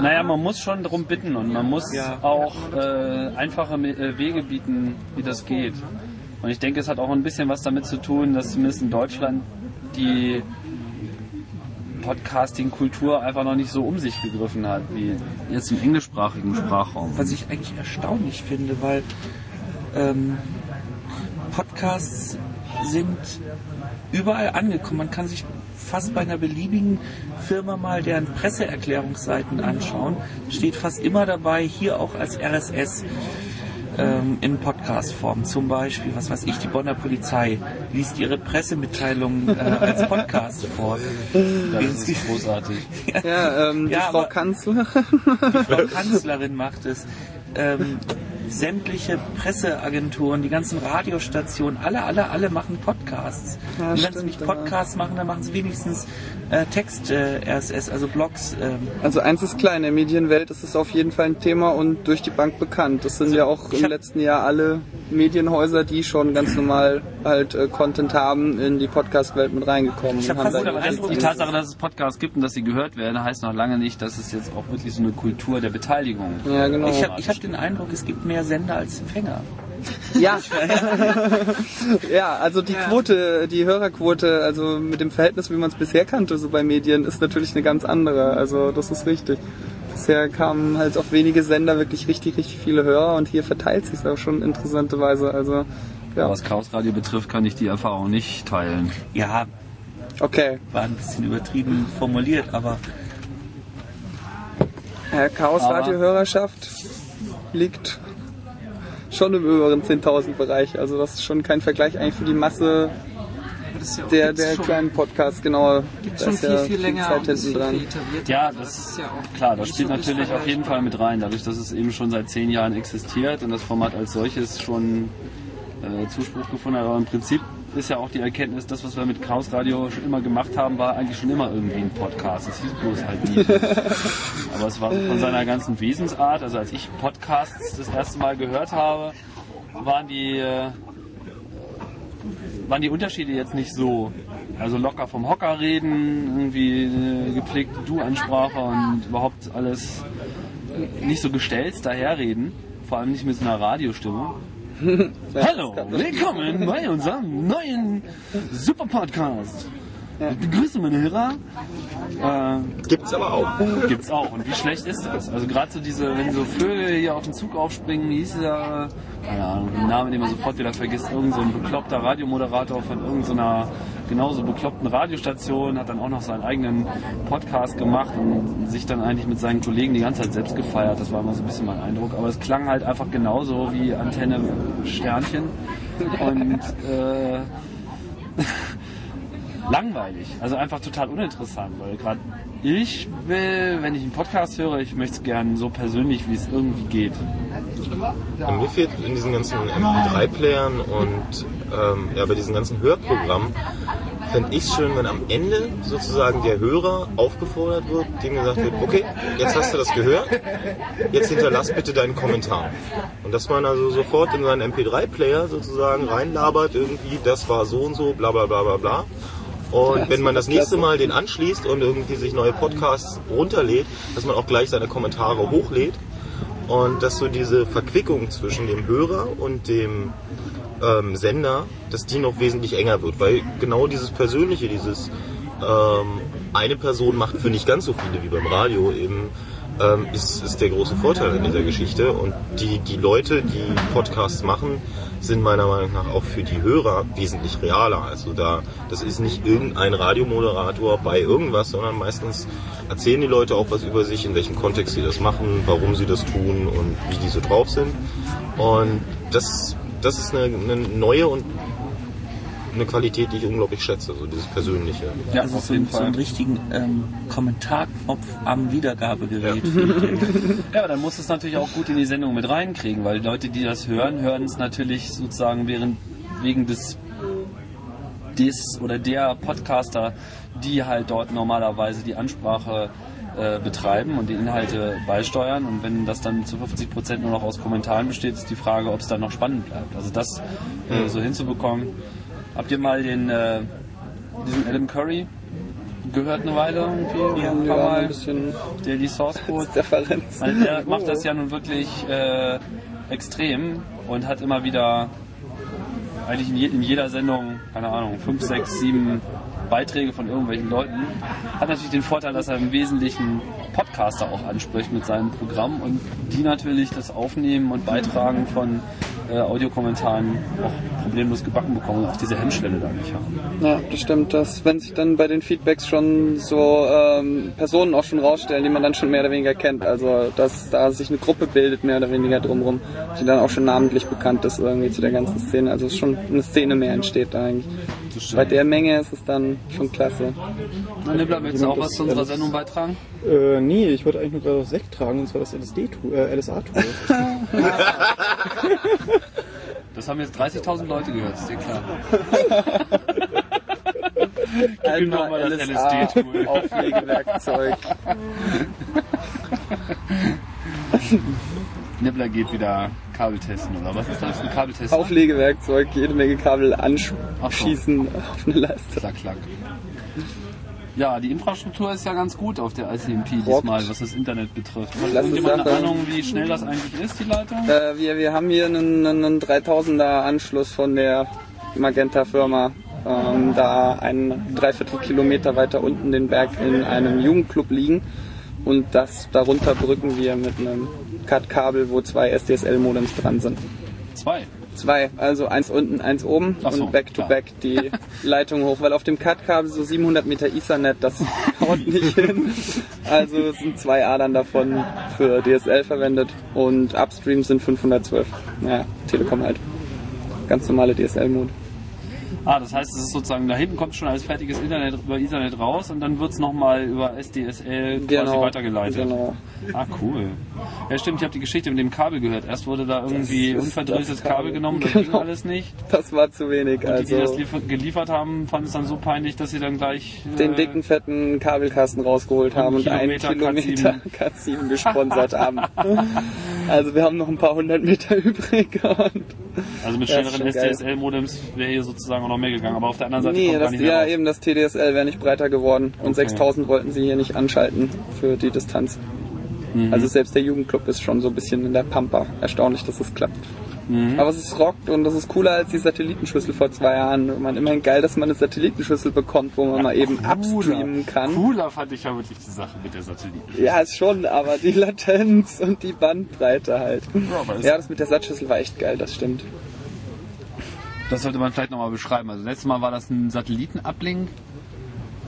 Naja, man muss schon darum bitten und man muss Ja. auch äh, einfache äh, Wege bieten, wie das geht. Und ich denke, es hat auch ein bisschen was damit zu tun, dass zumindest in Deutschland die Podcasting-Kultur einfach noch nicht so um sich gegriffen hat, wie jetzt im englischsprachigen Sprachraum. Was ich eigentlich erstaunlich finde, weil ähm, Podcasts sind überall angekommen. Man kann sich fast bei einer beliebigen Firma mal deren Presseerklärungsseiten anschauen. Steht fast immer dabei, hier auch als RSS ähm, in Podcast-Form. Zum Beispiel, was weiß ich, die Bonner Polizei liest ihre Pressemitteilungen äh, als Podcast vor. Das ist großartig. Ja, ähm, die Ja, Frau Kanzlerin. Die Frau Kanzlerin macht es. Ähm, sämtliche Presseagenturen, die ganzen Radiostationen, alle, alle, alle machen Podcasts. Ja, und wenn sie nicht ja. Podcasts machen, dann machen sie wenigstens äh, Text äh, RSS, also Blogs. ähm. Also eins ist klar, in der Medienwelt ist es auf jeden Fall ein Thema und durch die Bank bekannt. Das sind ja auch im letzten Jahr alle Medienhäuser, die schon ganz normal halt äh, Content haben, in die Podcast-Welt mit reingekommen. Ich hab und haben fast den Eindruck, Die Tatsache, dass es Podcasts gibt und dass sie gehört werden, heißt noch lange nicht, dass es jetzt auch wirklich so eine Kultur der Beteiligung Ja, genau. Ich habe ich hab den Eindruck, es gibt mehr Sender als Empfänger. Ja. ja, also die Quote, die Hörerquote, also mit dem Verhältnis, wie man es bisher kannte, so bei Medien, ist natürlich eine ganz andere. Also das ist richtig. Bisher kamen halt auf wenige Sender wirklich richtig, richtig viele Hörer und hier verteilt sich auch schon interessante Weise. Also ja, Was Chaos Radio betrifft, kann ich die Erfahrung nicht teilen. Ja, okay. war ein bisschen übertrieben formuliert, aber Ja, Chaos Radio Hörerschaft liegt schon im oberen 10.000 Bereich. Also das ist schon kein Vergleich eigentlich für die Masse ja der, der schon, kleinen Podcasts. Genau, gibt's da schon viel, ja viel länger Zeit hinten dran. Ja, das ist ja auch Klar, das spielt natürlich auf jeden. Fall mit rein, dadurch, dass es eben schon seit zehn Jahren existiert und das Format als solches schon äh, Zuspruch gefunden hat. Aber im Prinzip ist ja auch die Erkenntnis, das, was wir mit Chaos Radio schon immer gemacht haben, war eigentlich schon immer irgendwie ein Podcast. Es hieß bloß halt nie. Aber es war von seiner ganzen Wesensart, also als ich Podcasts das erste Mal gehört habe, waren die, äh, waren die Unterschiede jetzt nicht so. Also locker vom Hocker reden, irgendwie eine gepflegte Du-Ansprache und überhaupt alles nicht so gestelzt daherreden. Vor allem nicht mit so einer Radiostimme. Hallo, willkommen bei unserem neuen Super Podcast. Ich begrüße meine Hörer. Äh, Gibt's aber auch. Gibt's auch. Und wie schlecht ist das? Also gerade so diese, wenn so Vögel hier auf den Zug aufspringen, wie hieß dieser, keine Ahnung, den Namen, den man sofort wieder vergisst, irgend so ein bekloppter Radiomoderator von irgendeiner genauso bekloppten Radiostation, hat dann auch noch seinen eigenen Podcast gemacht und sich dann eigentlich mit seinen Kollegen die ganze Zeit selbst gefeiert. Das war immer so ein bisschen mein Eindruck. Aber es klang halt einfach genauso wie Antenne Sternchen. Und äh, langweilig. Also einfach total uninteressant, weil gerade ich will, wenn ich einen Podcast höre, ich möchte es gern so persönlich, wie es irgendwie geht. Und mir fehlt in diesen ganzen MP3-Playern und ähm, ja, bei diesen ganzen Hörprogrammen, fände ich es schön, wenn am Ende sozusagen der Hörer aufgefordert wird, dem gesagt wird, okay, jetzt hast du das gehört, jetzt hinterlass bitte deinen Kommentar. Und dass man also sofort in seinen MP3-Player sozusagen reinlabert, irgendwie, das war so und so, bla bla bla bla bla. Und wenn man das nächste Mal den anschließt und irgendwie sich neue Podcasts runterlädt, dass man auch gleich seine Kommentare hochlädt und dass so diese Verquickung zwischen dem Hörer und dem ähm, Sender, dass die noch wesentlich enger wird, weil genau dieses Persönliche, dieses ähm, eine Person macht für nicht ganz so viele wie beim Radio eben, ähm, ist, ist der große Vorteil in dieser Geschichte und die, die Leute, die Podcasts machen, sind meiner Meinung nach auch für die Hörer wesentlich realer. Also da, das ist nicht irgendein Radiomoderator bei irgendwas, sondern meistens erzählen die Leute auch was über sich, in welchem Kontext sie das machen, warum sie das tun und wie die so drauf sind. Und das, das ist eine, eine neue und eine Qualität, die ich unglaublich schätze, so dieses Persönliche. Ja, also auf so, jeden so Fall. einen richtigen ähm, Kommentarknopf am Wiedergabegerät. Ja, aber dann muss es natürlich auch gut in die Sendung mit reinkriegen, weil die Leute, die das hören, hören es natürlich sozusagen während, wegen des, des oder der Podcaster, die halt dort normalerweise die Ansprache äh, betreiben und die Inhalte beisteuern. Und wenn das dann zu 50 Prozent nur noch aus Kommentaren besteht, ist die Frage, ob es dann noch spannend bleibt. Also das äh, so hinzubekommen. Habt ihr mal den äh, diesen Adam Curry gehört eine Weile irgendwie? ein paar Ja, Mal. ein bisschen Der die Source Code Referenz. also der macht das ja nun wirklich äh, extrem und hat immer wieder eigentlich in, je, in jeder Sendung, keine Ahnung, fünf, sechs, sieben Beiträge von irgendwelchen Leuten. Hat natürlich den Vorteil, dass er im Wesentlichen Podcaster auch anspricht mit seinem Programm und die natürlich das Aufnehmen und Beitragen von äh, Audiokommentaren auch problemlos gebacken bekommen und auch diese Hemmschwelle da nicht haben. Ja, das stimmt, dass wenn sich dann bei den Feedbacks schon so ähm, Personen auch schon rausstellen, die man dann schon mehr oder weniger kennt. Also dass da sich eine Gruppe bildet, mehr oder weniger drumherum, die dann auch schon namentlich bekannt ist irgendwie zu der ganzen Szene. Also schon eine Szene mehr entsteht da eigentlich. Bei der Menge ist es dann schon klasse. Na, Nibbler, möchtest du auch was zu unserer Sendung beitragen? Äh, nee, ich wollte eigentlich nur gerade das Sekt tragen, und zwar das LSD-Tool, äh, LSA-Tool. Das haben jetzt 30.000 Leute gehört, ist dir klar. Einmal noch mal das LSD-Tool. Auflegewerkzeug. Nibbler geht wieder Kabel testen, oder was ist das? Ein Kabeltest? Auflegewerkzeug, jede Menge Kabel anschießen auf eine Leiste. Klack, klack. Ja, die Infrastruktur ist ja ganz gut auf der ICMP diesmal, was das Internet betrifft. Hat irgendjemand eine. Ahnung, wie schnell das eigentlich ist, die Leitung? Äh, wir, wir haben hier einen, einen 3000er Anschluss von der Magenta-Firma. Ähm, da einen Dreiviertel Kilometer weiter unten den Berg in einem Jugendclub liegen. Und das darunter brücken wir mit einem CAT-Kabel, wo zwei SDSL-Modems dran sind. Zwei. Zwei, also eins unten, eins oben so, und back to klar. back die Leitung hoch, weil auf dem CAT-Kabel so 700 Meter Ethernet, das haut nicht hin. Also sind zwei Adern davon für DSL verwendet und upstream sind 512. Naja, Telekom halt. Ganz normale DSL-Mode. Ah, das heißt, es ist sozusagen, da hinten kommt schon als fertiges Internet über Ethernet raus und dann wird es nochmal über SDSL quasi weitergeleitet. Genau. Ah, cool. Ja, stimmt, ich habe die Geschichte mit dem Kabel gehört. Erst wurde da irgendwie unverdrehtes Kabel. Kabel genommen, das ging Genau. alles nicht. Das war zu wenig. Und die, die das Also liefer- geliefert haben, fanden es dann so peinlich, dass sie dann gleich... den äh, dicken, fetten Kabelkasten rausgeholt haben und einen Kilometer Kilometer K7 gesponsert haben. Also wir haben noch ein paar hundert Meter übrig. Und Also mit schnelleren. SDSL-Modems wäre hier sozusagen auch noch mehr gegangen, aber auf der anderen Seite Nee, kommt das, ja raus. eben das TDSL wäre nicht breiter geworden und Okay. 6000 wollten sie hier nicht anschalten für die Distanz. Mhm. Also selbst der Jugendclub ist schon so ein bisschen in der Pampa. Erstaunlich, dass es klappt. Mhm. Aber es ist rockt und das ist cooler als die Satellitenschüssel vor zwei Jahren. Man immerhin geil, dass man eine Satellitenschüssel bekommt, wo man mal eben upstreamen kann. Cooler fand ich ja wirklich die Sache mit der Satelliten. Ja, ist schon, aber die Latenz und die Bandbreite halt. ist- Ja, das mit der Satzschüssel war echt geil, das stimmt. Das sollte man vielleicht nochmal beschreiben. Also letztes Mal war das ein Satellitenablink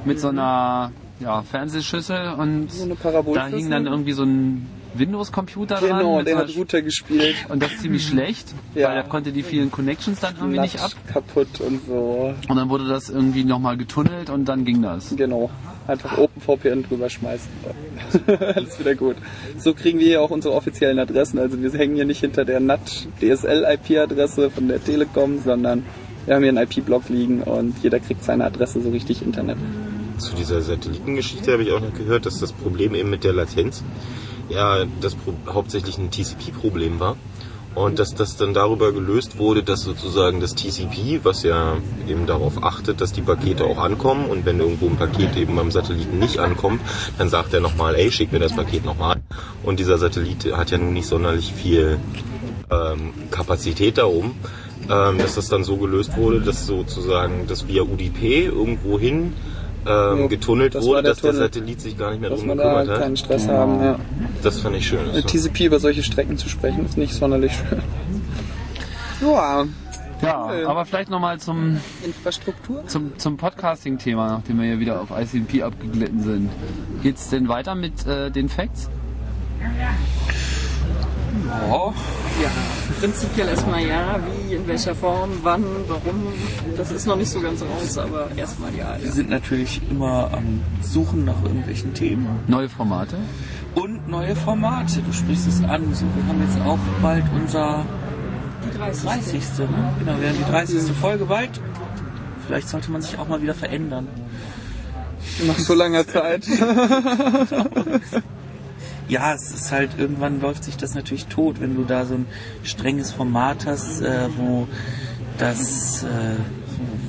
mit so einer ja, Fernsehschüssel und So da hing dann irgendwie so ein Windows-Computer dran. Genau, der hat Router gespielt. und das ziemlich schlecht, Ja. weil er konnte die vielen Connections dann irgendwie nicht ab. Kaputt und so. Und dann wurde das irgendwie nochmal getunnelt und dann ging das. Genau. Einfach OpenVPN drüber schmeißen. Alles wieder gut. So kriegen wir hier auch unsere offiziellen Adressen. Also wir hängen hier nicht hinter der NAT DSL IP-Adresse von der Telekom, sondern wir haben hier einen IP-Block liegen und jeder kriegt seine Adresse so richtig Internet. Zu dieser Satellitengeschichte habe ich auch noch gehört, dass das Problem eben mit der Latenz ja das Pro hauptsächlich ein TCP-Problem war. Und dass das dann darüber gelöst wurde, dass sozusagen das TCP, was ja eben darauf achtet, dass die Pakete auch ankommen und wenn irgendwo ein Paket eben beim Satelliten nicht ankommt, dann sagt er nochmal, ey, schick mir das Paket nochmal. Und dieser Satellit hat ja nun nicht sonderlich viel ähm, Kapazität da oben, ähm, dass das dann so gelöst wurde, dass sozusagen das via UDP irgendwo hin ähm, Ja, getunnelt das wurde, der dass der Tunnel. Satellit sich gar nicht mehr Dass drum man da gekümmert hat. keinen Stress haben. Ja. Das fand ich schön. Mit TCP über solche Strecken zu sprechen, ist nicht sonderlich schön. Ja, Ja, Cool. aber vielleicht nochmal zum, Infrastruktur. zum, zum Podcasting-Thema, nachdem wir ja wieder auf ICMP abgeglitten sind. Geht's denn weiter mit äh, den Facts? Ja, prinzipiell erstmal ja. Wie, in welcher Form, wann, warum, das ist noch nicht so ganz raus, aber erstmal ja. Wir ja. sind natürlich immer am Suchen nach irgendwelchen Themen Neue Formate? und neue Formate. Du sprichst es an. So, wir haben jetzt auch bald unser Die 30. 30. Ne? Genau, wir haben die 30. Folge bald. Vielleicht sollte man sich auch mal wieder verändern. Nach so langer Zeit. Ja, es ist halt, irgendwann läuft sich das natürlich tot, wenn du da so ein strenges Format hast, äh, wo das, äh,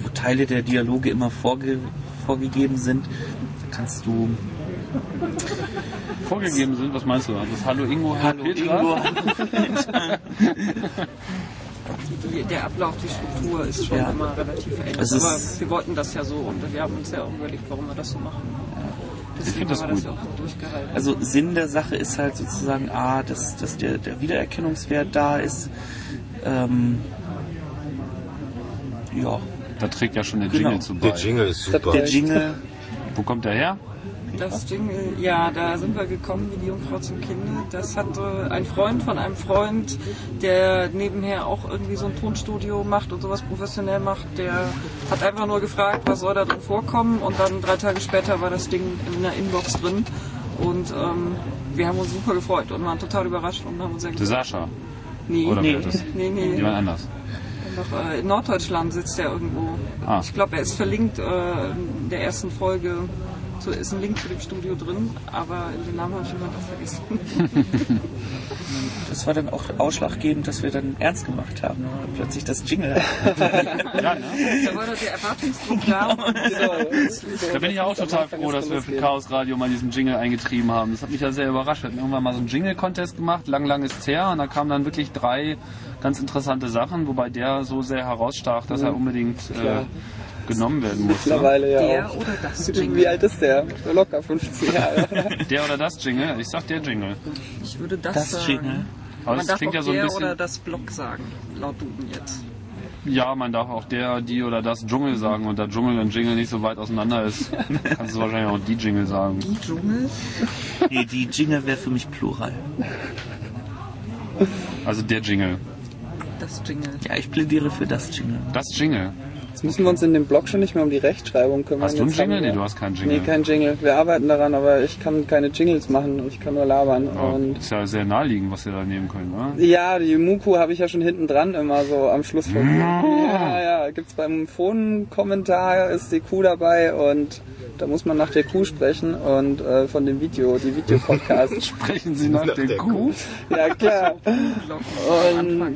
wo, Teile der Dialoge immer vorge vorgegeben sind. Da kannst du Vorgegeben sind, was meinst du? Also das Hallo Ingo, Hallo, Petra? Ingo, der Ablauf, die Struktur ist schon Ja. immer relativ ist- aber wir wollten das ja so und wir haben uns ja auch überlegt, warum wir das so machen. Deswegen find das gut. Also Sinn der Sache ist halt sozusagen, A, dass, dass der, der Wiedererkennungswert da ist. Ähm, ja, Da trägt ja schon der Jingle Genau. zu bei. Der Jingle ist super. der Jingle, Wo kommt der her? Das Jingle, ja, da sind wir gekommen wie die Jungfrau zum Kinde. Das hatte ein Freund von einem Freund, der nebenher auch irgendwie so ein Tonstudio macht und sowas professionell macht. Der hat einfach nur gefragt, was soll da drin vorkommen und dann drei Tage später war das Ding in der Inbox drin und ähm, wir haben uns super gefreut und waren total überrascht und haben uns sehr gefreut. Sascha. Nee, Oder nee, das? nee, nee. Jemand anders. Doch, äh, in Norddeutschland sitzt er irgendwo. Ah. Ich glaube, er ist verlinkt äh, in der ersten Folge. So ist ein Link zu dem Studio drin, aber den Namen habe ich immer noch vergessen. Das war dann auch ausschlaggebend, dass wir dann ernst gemacht haben. ne? Plötzlich das Jingle. Ja, ne? da war doch der Erwartungsdruck da. Und, Da bin ich auch total froh, dass wir für Chaos Radio mal diesen Jingle eingetrieben haben. Das hat mich ja sehr überrascht. Wir hatten irgendwann mal so einen Jingle-Contest gemacht, lang, lang ist es her. Und da kamen dann wirklich drei ganz interessante Sachen, wobei der so sehr herausstach, dass er unbedingt äh, genommen werden musste. Mittlerweile ja der auch. oder das Wie Jingle? alt ist der? Locker 15 Jahre. Der oder das Jingle? Ich sag der Jingle. Ich würde das, Das sagen. Jingle. Aber Man das darf klingt auch ja so ein der oder bisschen. das Block sagen, laut Duden jetzt. Ja, man darf auch der, die oder das Dschungel sagen. Und da Dschungel und Jingle nicht so weit auseinander ist, kannst du wahrscheinlich auch die Jingle sagen. Die Dschungel? Nee, die Jingle wäre für mich plural. Also der Jingle. Das Jingle. Ja, ich plädiere für das Jingle. Das Jingle. Jetzt müssen wir uns in dem Blog schon nicht mehr um die Rechtschreibung kümmern. Hast du einen Jetzt Jingle? wir- Nee, du hast keinen Jingle. Nee, kein Jingle. Wir arbeiten daran, aber ich kann keine Jingles machen. Ich kann nur labern. Ja, Und ist ja sehr naheliegend, was wir da nehmen können, oder? ja, die Muku habe ich ja schon hinten dran immer so am Schluss. Von, ja, ja, gibt's beim Phone-Kommentar ist die Kuh dabei und da muss man nach der Kuh sprechen und äh, von dem Video, die Videopodcast. Sprechen Sie nach, Nach der, der Kuh? ja, klar. Und-.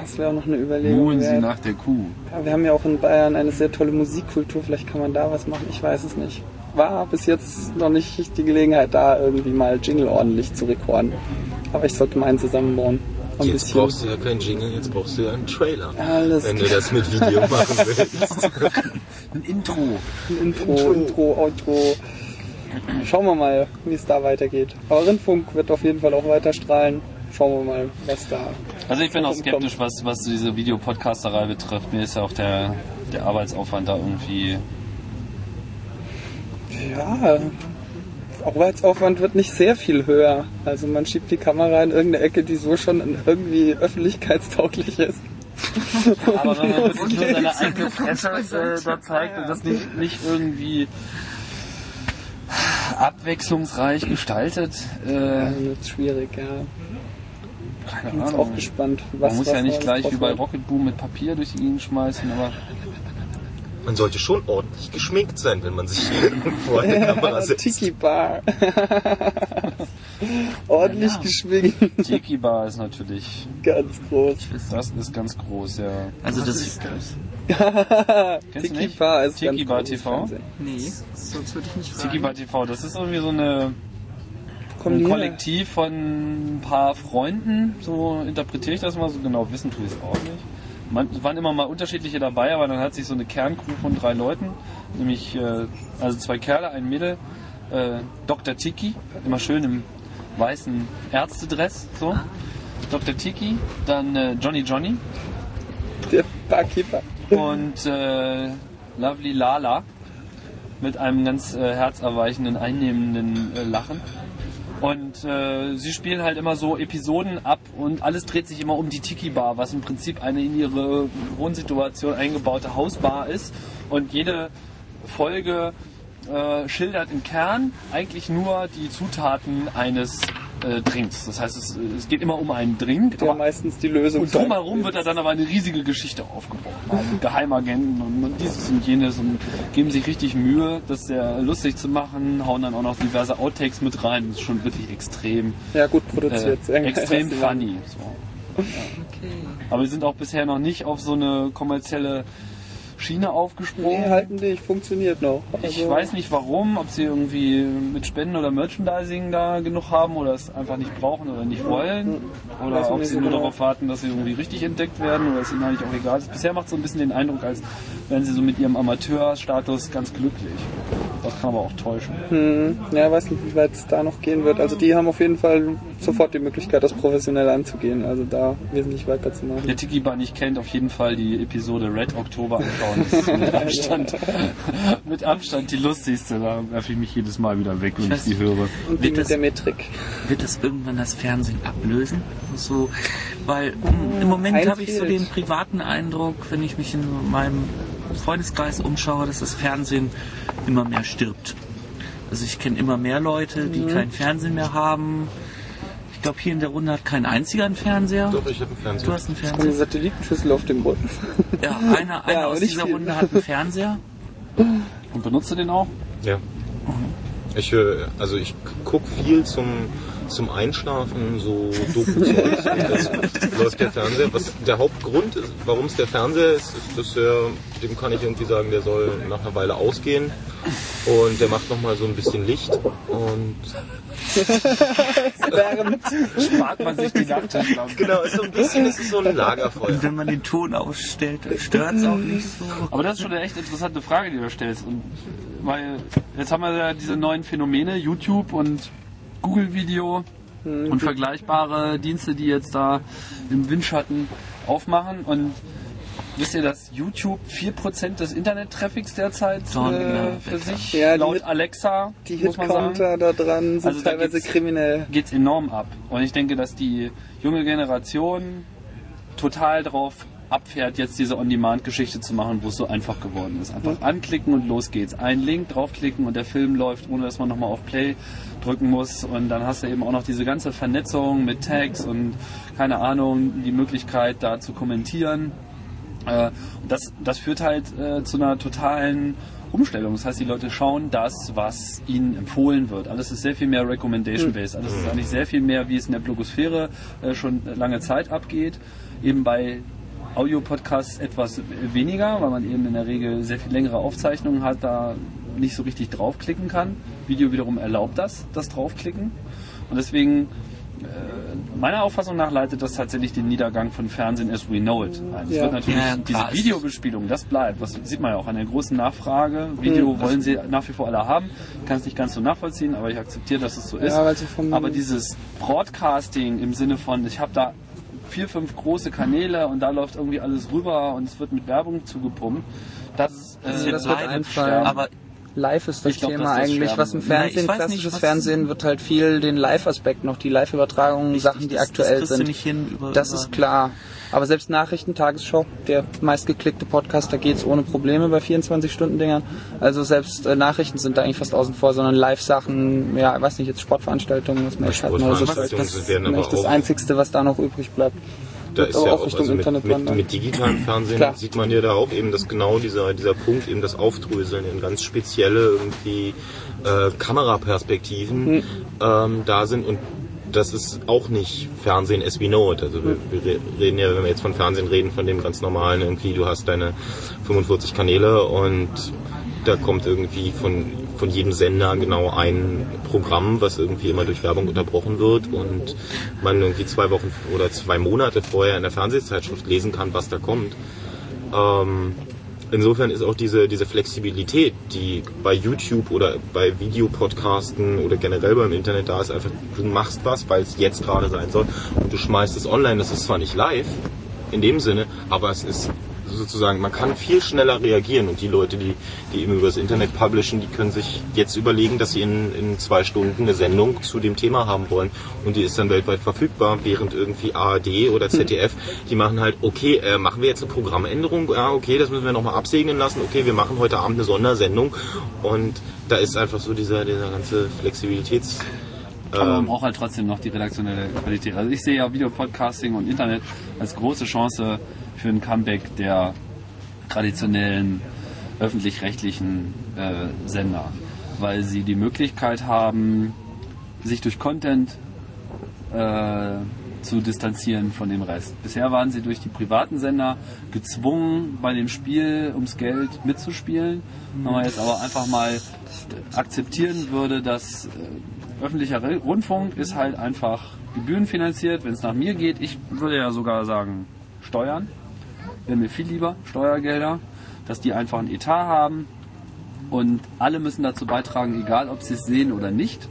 Das wäre auch noch eine Überlegung. Muhen Sie nach der Kuh. Ja, wir haben ja auch in Bayern eine sehr tolle Musikkultur. Vielleicht kann man da was machen. Ich weiß es nicht. War bis jetzt noch nicht die Gelegenheit, da irgendwie mal Jingle ordentlich zu rekorden. Aber ich sollte meinen zusammenbauen. Ein Jetzt bisschen. brauchst du ja keinen Jingle, jetzt brauchst du ja einen Trailer. Alles Wenn du das mit Video machen willst. Ein Intro. Ein Intro, Intro, Outro. Schauen wir mal, wie es da weitergeht. Aber Rindfunk wird auf jeden Fall auch weiter strahlen. Schauen wir mal, was da. Also ich bin auch Kommt. skeptisch, was, was diese Videopodcasterei betrifft. Mir ist ja auch der, der Arbeitsaufwand da irgendwie... Ja, Arbeitsaufwand wird nicht sehr viel höher. Also man schiebt die Kamera in irgendeine Ecke, die so schon irgendwie öffentlichkeitstauglich ist. Aber wenn man wirklich nur seine eigene Fresse äh, da zeigt und das nicht, nicht irgendwie abwechslungsreich gestaltet, äh, Dann wird's schwierig, ja. keine Bin Ahnung. auch gespannt, was Man muss was ja nicht gleich wie bei wird. Rocket Boom mit Papier durch die Gegend schmeißen, aber Man sollte schon ordentlich geschminkt sein, wenn man sich hier vor der Kamera setzt. Tiki Bar. Ordentlich geschwingt. Tiki Bar ist natürlich, Ganz groß. das ist ganz groß, ja. Also das, Kennst du Tiki? Bar ist Tiki ganz Bar TV? Nee, sonst würde ich nicht fragen. Tiki Bar TV, das ist irgendwie so eine ein? Kollektiv von ein paar Freunden, so interpretiere ich das mal, so genau wissen tue ich es auch nicht. Man, es waren immer mal unterschiedliche dabei, aber dann hat sich so eine Kerncrew von drei Leuten, nämlich äh, also zwei Kerle, ein Mädel, äh, Dr. Tiki, immer schön im weißen Ärztedress, so. Dr. Tiki, dann äh, Johnny Johnny Der Barkeeper. und äh, Lovely Lala mit einem ganz äh, herzerweichenden, einnehmenden äh, Lachen. Und äh, sie spielen halt immer so Episoden ab und alles dreht sich immer um die Tiki Bar, was im Prinzip eine in ihre Wohnsituation eingebaute Hausbar ist. Und jede Folge äh, schildert im Kern eigentlich nur die Zutaten eines äh, Drinks. Das heißt, es, es geht immer um einen Drink, Der aber meistens die Lösung und drumherum wird da dann aber eine riesige Geschichte aufgebaut. Mal mit Geheimagenten und, und dieses und jenes und geben sich richtig Mühe, das sehr lustig zu machen, hauen dann auch noch diverse Outtakes mit rein. Das ist schon wirklich extrem, Ja, gut äh, produziert. Sehr geil, extrem funny. So. Okay. Aber wir sind auch bisher noch nicht auf so eine kommerzielle Schiene aufgesprungen. Nee, halten dich, funktioniert noch. Ich Also, weiß nicht warum, ob sie irgendwie mit Spenden oder Merchandising da genug haben oder es einfach nicht brauchen oder nicht wollen. Weiß Oder ob sie nur genau. darauf warten, dass sie irgendwie richtig entdeckt werden oder es ihnen eigentlich auch egal ist. Bisher macht es so ein bisschen den Eindruck, als wären sie so mit ihrem Amateurstatus ganz glücklich. Das kann aber auch täuschen. Hm, ja, weiß nicht, wie weit es da noch gehen wird. Also die haben auf jeden Fall sofort die Möglichkeit, das professionell anzugehen, also da wesentlich weiterzumachen. Wer Tiki-Bar nicht kennt, auf jeden Fall die Episode Red Oktober anschauen. Das ist mit Abstand, mit Abstand die lustigste. Da werfe ich mich jedes Mal wieder weg, wenn ich die höre. Und Wird mit das- der Metrik. Wird das irgendwann das Fernsehen ablösen? So, weil mm, im Moment habe ich so den privaten Eindruck, wenn ich mich in meinem Freundeskreis umschaue, dass das Fernsehen immer mehr stirbt. Also ich kenne immer mehr Leute, die kein Fernsehen mehr haben. Ich glaube, hier in der Runde hat kein einziger einen Fernseher. Doch, ich habe einen Du Fernseher. hast einen Eine Fernseher. Satellitenschüssel auf dem Boden. Ja, einer, einer Ja, aus dieser viel. Runde hat einen Fernseher. Und benutzt du den auch? Ja. Ich höre, also ich guck viel zum, zum Einschlafen, so und das läuft der Fernseher. Was der Hauptgrund ist, warum es der Fernseher ist, ist, dass er, dem kann ich irgendwie sagen, der soll nach einer Weile ausgehen. Und der macht nochmal so ein bisschen Licht. Und Während Spart man sich die Nachttischlampe. genau, ist so ein bisschen, es ist so ein Lagerfeuer. Und wenn man den Ton ausstellt, dann stört es auch nicht so. Aber das ist schon eine echt interessante Frage, die du stellst. Und weil jetzt haben wir ja diese neuen Phänomene, YouTube und Google Video und vergleichbare Dienste, die jetzt da im Windschatten aufmachen. Und wisst ihr, dass YouTube 4% des Internet-Traffics derzeit äh, für sich Ja, laut Hit- Alexa, die muss man sagen, da dran sind Also da teilweise geht's- kriminell. geht's enorm ab. Und ich denke, dass die junge Generation total drauf abfährt, jetzt diese On-Demand-Geschichte zu machen, wo es so einfach geworden ist. Einfach anklicken und los geht's. Ein Link draufklicken und der Film läuft, ohne dass man nochmal auf Play drücken muss. Und dann hast du eben auch noch diese ganze Vernetzung mit Tags und keine Ahnung, die Möglichkeit da zu kommentieren. Äh, und das, das führt halt äh, zu einer totalen Umstellung. Das heißt, die Leute schauen das, was ihnen empfohlen wird. Alles ist sehr viel mehr recommendation-based. Alles ist eigentlich sehr viel mehr, wie es in der Blogosphäre äh, schon lange Zeit abgeht. Eben bei Audio-Podcasts etwas weniger, weil man eben in der Regel sehr viel längere Aufzeichnungen hat, da nicht so richtig draufklicken kann. Video wiederum erlaubt das, das draufklicken. Und deswegen meiner Auffassung nach leitet das tatsächlich den Niedergang von Fernsehen as we know it ein. Es Ja. wird natürlich Ja, diese. Videobespielung, das bleibt. Was sieht man ja auch an der großen Nachfrage. Video wollen sie nach wie vor alle haben. Ich kann es nicht ganz so nachvollziehen, aber ich akzeptiere, dass es so ist. Ja, aber dieses Broadcasting im Sinne von, ich habe da vier, fünf große Kanäle und da läuft irgendwie alles rüber und es wird mit Werbung zugepumpt. Das, äh, Also das wird einfallen. Aber Live ist das glaub, Thema das eigentlich, was im Fernsehen, nicht, klassisches was- Fernsehen wird halt viel den Live-Aspekt noch, die Live-Übertragungen, Sachen, die das, aktuell das sind. nicht hin über, Das über ist klar. Aber selbst Nachrichten, Tagesschau, der meistgeklickte Podcast, da geht's ohne Probleme bei 24-Stunden-Dingern. Also selbst äh, Nachrichten sind da eigentlich fast außen vor, sondern Live-Sachen, ja, ich weiß nicht, jetzt Sportveranstaltungen, was man jetzt hat. Also das ist eigentlich das Einzigste, was da noch übrig bleibt. Da ist ja auch Richtung also mit, Internet mit, wandern. mit digitalem Fernsehen Klar. sieht man ja da auch eben, dass genau dieser, dieser Punkt, eben das Aufdröseln in ganz spezielle irgendwie äh, Kameraperspektiven Hm. ähm, da sind und das ist auch nicht Fernsehen as we know it. Also wir, wir re- reden ja, wenn wir jetzt von Fernsehen reden, von dem ganz normalen irgendwie, du hast deine 45 Kanäle und da kommt irgendwie von, von jedem Sender genau ein Programm, was irgendwie immer durch Werbung unterbrochen wird und man irgendwie zwei Wochen oder zwei Monate vorher in der Fernsehzeitschrift lesen kann, was da kommt. Ähm, insofern ist auch diese, diese Flexibilität, die bei YouTube oder bei Videopodcasten oder generell beim Internet da ist, einfach, du machst was, weil es jetzt gerade sein soll und du schmeißt es online. Das ist zwar nicht live in dem Sinne, aber es ist sozusagen, man kann viel schneller reagieren und die Leute, die, die eben über das Internet publishen, die können sich jetzt überlegen, dass sie in, in zwei Stunden eine Sendung zu dem Thema haben wollen. Und die ist dann weltweit verfügbar, während irgendwie ARD oder ZDF, die machen halt, okay, äh, machen wir jetzt eine Programmänderung, ja, okay, das müssen wir nochmal absegnen lassen, okay, wir machen heute Abend eine Sondersendung. Und da ist einfach so dieser, dieser ganze Flexibilitäts... Aber man ähm, braucht halt trotzdem noch die redaktionelle Qualität. Also ich sehe ja Videopodcasting und Internet als große Chance für ein Comeback der traditionellen öffentlich-rechtlichen äh, Sender, weil sie die Möglichkeit haben, sich durch Content äh, zu distanzieren von dem Rest. Bisher waren sie durch die privaten Sender gezwungen, bei dem Spiel ums Geld mitzuspielen. Wenn man jetzt aber einfach mal akzeptieren würde, dass äh, öffentlicher Rundfunk ist halt einfach gebührenfinanziert, wenn es nach mir geht. Ich würde ja sogar sagen, Steuern. Wäre mir viel lieber, Steuergelder, dass die einfach einen Etat haben und alle müssen dazu beitragen, egal ob sie es sehen oder nicht.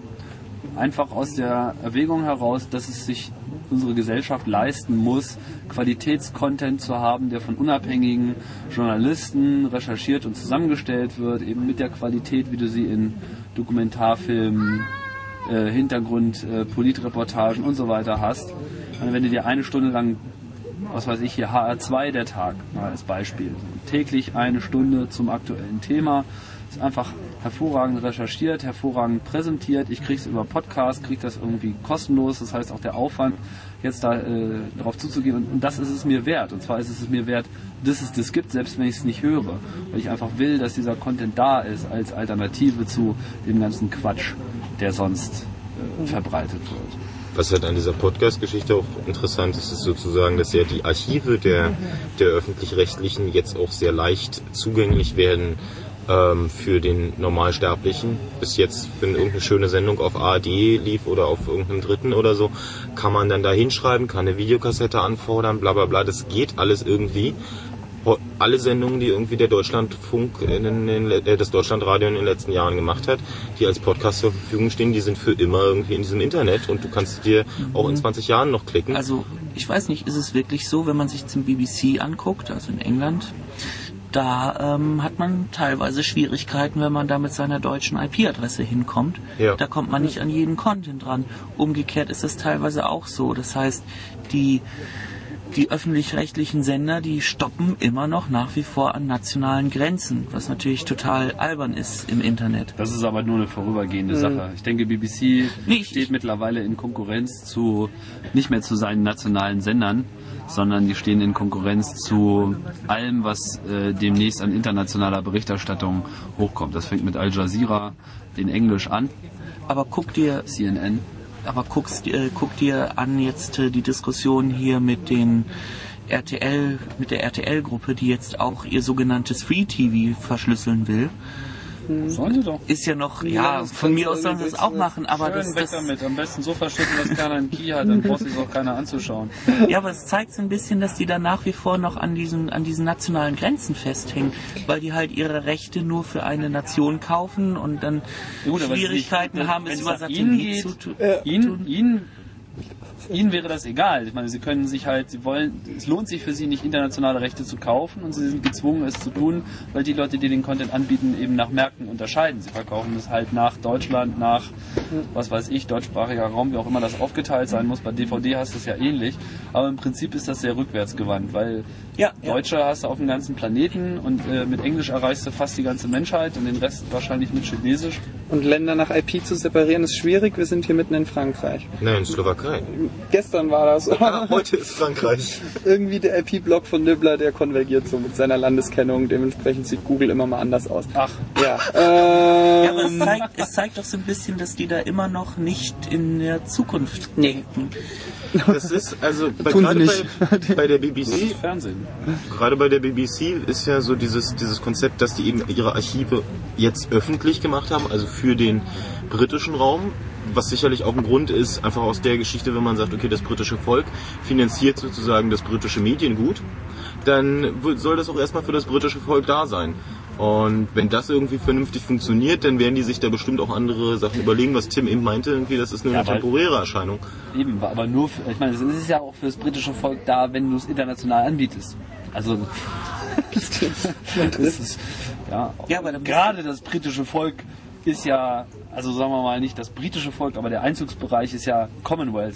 einfach aus der Erwägung heraus, dass es sich unsere Gesellschaft leisten muss, Qualitätscontent zu haben, der von unabhängigen Journalisten recherchiert und zusammengestellt wird, eben mit der Qualität, wie du sie in Dokumentarfilmen, äh, Hintergrund, äh, Politreportagen und so weiter hast. Und wenn du dir eine Stunde lang, was weiß ich hier, HR2 der Tag, mal als Beispiel, täglich eine Stunde zum aktuellen Thema, ist einfach hervorragend recherchiert, hervorragend präsentiert. Ich kriege es über Podcast, kriege das irgendwie kostenlos. Das heißt auch der Aufwand, jetzt da äh, darauf zuzugehen. Und, und das ist es mir wert. Und zwar ist es mir wert, dass es das gibt, selbst wenn ich es nicht höre. Weil ich einfach will, dass dieser Content da ist als Alternative zu dem ganzen Quatsch, der sonst äh, verbreitet wird. Was halt an dieser Podcast-Geschichte auch interessant ist, ist sozusagen, dass ja die Archive der, der öffentlich-rechtlichen jetzt auch sehr leicht zugänglich werden ähm, für den Normalsterblichen. Bis jetzt, wenn irgendeine schöne Sendung auf ARD lief oder auf irgendeinem Dritten oder so, kann man dann da hinschreiben, kann eine Videokassette anfordern, bla bla bla. Das geht alles irgendwie. Alle Sendungen, die irgendwie der Deutschlandfunk, in den, äh, das Deutschlandradio in den letzten Jahren gemacht hat, die als Podcast zur Verfügung stehen, die sind für immer irgendwie in diesem Internet und du kannst dir auch in 20 Jahren noch klicken. Also, ich weiß nicht, ist es wirklich so, wenn man sich zum BBC anguckt, also in England, da ähm, hat man teilweise Schwierigkeiten, wenn man da mit seiner deutschen IP-Adresse hinkommt. Ja. Da kommt man nicht an jeden Content dran. Umgekehrt ist es teilweise auch so. Das heißt, die, die öffentlich-rechtlichen Sender, die stoppen immer noch nach wie vor an nationalen Grenzen, was natürlich total albern ist im Internet. Das ist aber nur eine vorübergehende Sache. Ich denke, BBC Nee, ich- steht mittlerweile in Konkurrenz zu, nicht mehr zu seinen nationalen Sendern, sondern die stehen in Konkurrenz zu allem, was äh, demnächst an internationaler Berichterstattung hochkommt. Das fängt mit Al Jazeera in Englisch an, Aber guck dir CNN. Aber guckst, äh, guck dir an jetzt äh, die Diskussion hier mit den RTL, mit der RTL-Gruppe, die jetzt auch ihr sogenanntes Free TV verschlüsseln will. Sollen sie doch. Ist ja noch, Ja, ja, das von mir aus sollen sie es irgendwie auch machen, aber Schön das, weg das, damit. Am besten so verschicken, dass keiner einen Key hat, dann braucht sich auch keiner anzuschauen. ja, aber es zeigt so ein bisschen, dass die da nach wie vor noch an diesen, an diesen nationalen Grenzen festhängen, weil die halt ihre Rechte nur für eine Nation kaufen und dann Gut, Schwierigkeiten ist nicht- haben, wenn es über nach ihnen Satellit geht, zu tun. Ihnen, ihnen, ihnen wäre das egal. Ich meine, sie können sich halt, sie wollen, es lohnt sich für sie nicht internationale Rechte zu kaufen und sie sind gezwungen, es zu tun, weil die Leute, die den Content anbieten, eben nach Märkten unterscheiden. Sie verkaufen es halt nach Deutschland, nach, was weiß ich, deutschsprachiger Raum, wie auch immer das aufgeteilt sein muss. Bei DVD hast du es ja ähnlich. Aber im Prinzip ist das sehr rückwärtsgewandt, weil Ja, ja. Deutsche hast du auf dem ganzen Planeten und äh, mit Englisch erreichst du fast die ganze Menschheit und den Rest wahrscheinlich mit Chinesisch. Und Länder nach IP zu separieren ist schwierig. Wir sind hier mitten in Frankreich. Nein, Slowakei. Gestern war das. Ah, heute ist Frankreich. Irgendwie der IP-Block von Nibbler, der konvergiert so mit seiner Landeskennung. Dementsprechend sieht Google immer mal anders aus. Ach, Ja. Ähm, Ja, aber es zeigt, es zeigt doch so ein bisschen, dass die da immer noch nicht in der Zukunft denken. Das ist also bei, Tun sie gerade nicht. bei, bei der BBC Fernsehen. gerade bei der BBC ist ja so dieses, dieses Konzept, dass die eben ihre Archive jetzt öffentlich gemacht haben, also für den britischen Raum, was sicherlich auch ein Grund ist, einfach aus der Geschichte, wenn man sagt, okay, das britische Volk finanziert sozusagen das britische Mediengut, dann soll das auch erstmal für das britische Volk da sein. Und wenn das irgendwie vernünftig funktioniert, dann werden die sich da bestimmt auch andere Sachen überlegen, was Tim eben meinte, irgendwie, das ist nur Ja, eine temporäre Erscheinung. Eben, aber nur, für, ich meine, es ist ja auch für das britische Volk da, wenn du es international anbietest. Also, das ist, ja, Ja, aber gerade das britische Volk ist ja, also sagen wir mal nicht das britische Volk, aber der Einzugsbereich ist ja Commonwealth.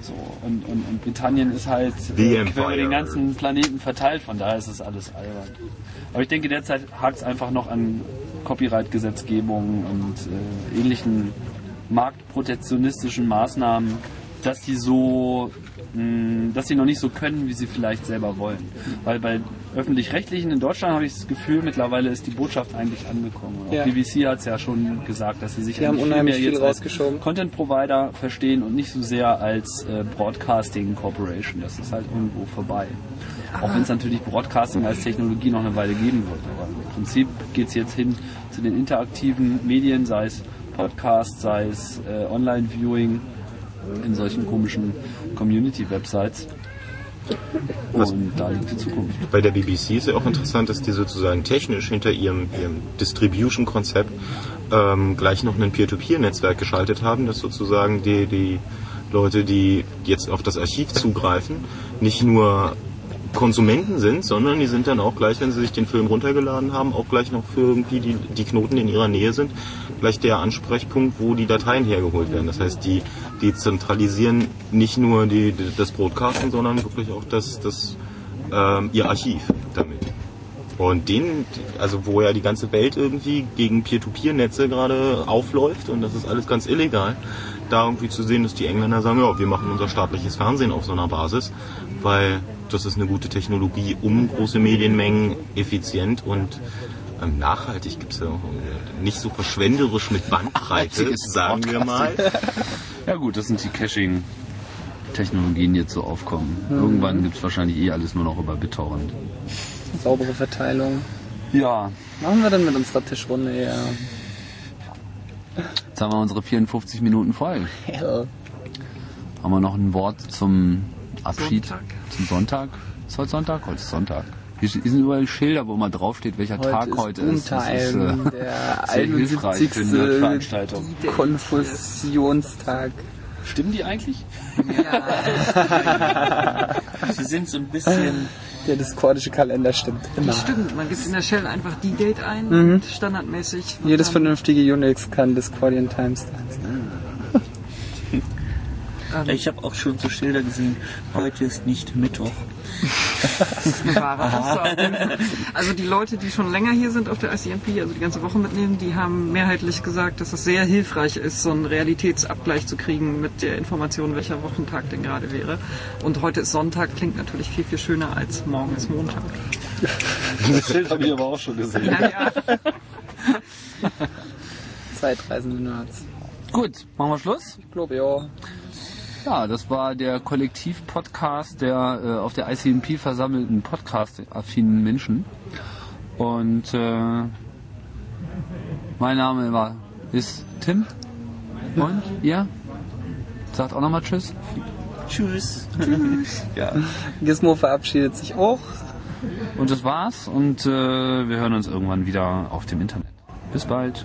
So, und, und, und Britannien ist halt äh, quer über den ganzen Planeten verteilt, von daher ist es alles albern. Aber ich denke, derzeit hakt es einfach noch an Copyright-Gesetzgebung und äh, ähnlichen marktprotektionistischen Maßnahmen, dass die so, mh, dass sie noch nicht so können, wie sie vielleicht selber wollen. Weil bei öffentlich-rechtlichen in Deutschland habe ich das Gefühl, mittlerweile ist die Botschaft eigentlich angekommen. Auch Ja. BBC hat es ja schon gesagt, dass sie sich Die haben unheimlich mehr viel jetzt als rausgeschoben. Content Provider verstehen und nicht so sehr als äh, Broadcasting Corporation. Das ist halt irgendwo vorbei. Auch wenn es natürlich Broadcasting als Technologie noch eine Weile geben wird. Aber im Prinzip geht es jetzt hin zu den interaktiven Medien, sei es Podcast, sei es äh, Online-Viewing in solchen komischen Community-Websites. Was- Und da liegt die Zukunft. Bei der BBC ist ja auch interessant, dass die sozusagen technisch hinter ihrem, ihrem Distribution-Konzept ähm, gleich noch ein Peer-to-Peer-Netzwerk geschaltet haben, dass sozusagen die, die Leute, die jetzt auf das Archiv zugreifen, nicht nur Konsumenten sind, sondern die sind dann auch gleich, wenn sie sich den Film runtergeladen haben, auch gleich noch für irgendwie die, die Knoten in ihrer Nähe sind, gleich der Ansprechpunkt, wo die Dateien hergeholt werden. Das heißt, die, die zentralisieren nicht nur die, die, das Broadcasten, sondern wirklich auch das, das, ähm, ihr Archiv damit. Und den, also wo ja die ganze Welt irgendwie gegen Peer-to-Peer-Netze gerade aufläuft und das ist alles ganz illegal, da irgendwie zu sehen, dass die Engländer sagen, ja, wir machen unser staatliches Fernsehen auf so einer Basis, weil das ist eine gute Technologie, um große Medienmengen effizient und ähm, nachhaltig gibt's ja auch äh, nicht so verschwenderisch mit Bandbreite, sagen wir mal. Ja gut, das sind die Caching-Technologien, die jetzt so aufkommen. Irgendwann gibt es wahrscheinlich eh alles nur noch über BitTorrent. Saubere Verteilung. Ja, Machen wir denn mit unserer Tischrunde hier? Jetzt haben wir unsere 54 Minuten voll. Hell. Haben wir noch ein Wort zum Abschied? Sonntag. Zum Sonntag? Ist heute Sonntag? Heute ist Sonntag. Hier sind überall Schilder, wo immer draufsteht, welcher Tag heute ist. Das ist äh, der sehr hilfreich für eine 71. Veranstaltung. Konfusionstag. Stimmen die eigentlich? Sie sind so ein bisschen Der diskordische Kalender stimmt immer. Das stimmt, man gibt in der Shell einfach die Date ein und standardmäßig. Jedes vernünftige Unix kann Discordian Timestamps. Ähm, Ich habe auch schon so Schilder gesehen, heute ist nicht Mittwoch. eine wahre Aussage. Also die Leute, die schon länger hier sind auf der ICMP, also die ganze Woche mitnehmen, die haben mehrheitlich gesagt, dass es sehr hilfreich ist, so einen Realitätsabgleich zu kriegen mit der Information, welcher Wochentag denn gerade wäre. Und heute ist Sonntag, klingt natürlich viel, viel schöner als morgen ist Montag. Das Schild habe ich aber auch schon gesehen. Ja, ja. Zeitreisende Nerds. Gut, machen wir Schluss? Ich glaube, ja. Ja, das war der Kollektiv-Podcast der äh, auf der ICMP versammelten Podcast-affinen Menschen. Und äh, mein Name war, ist Tim. Und ihr? Sagt auch nochmal Tschüss. Tschüss. Ja. Gizmo verabschiedet sich auch. Und das war's. Und äh, wir hören uns irgendwann wieder auf dem Internet. Bis bald.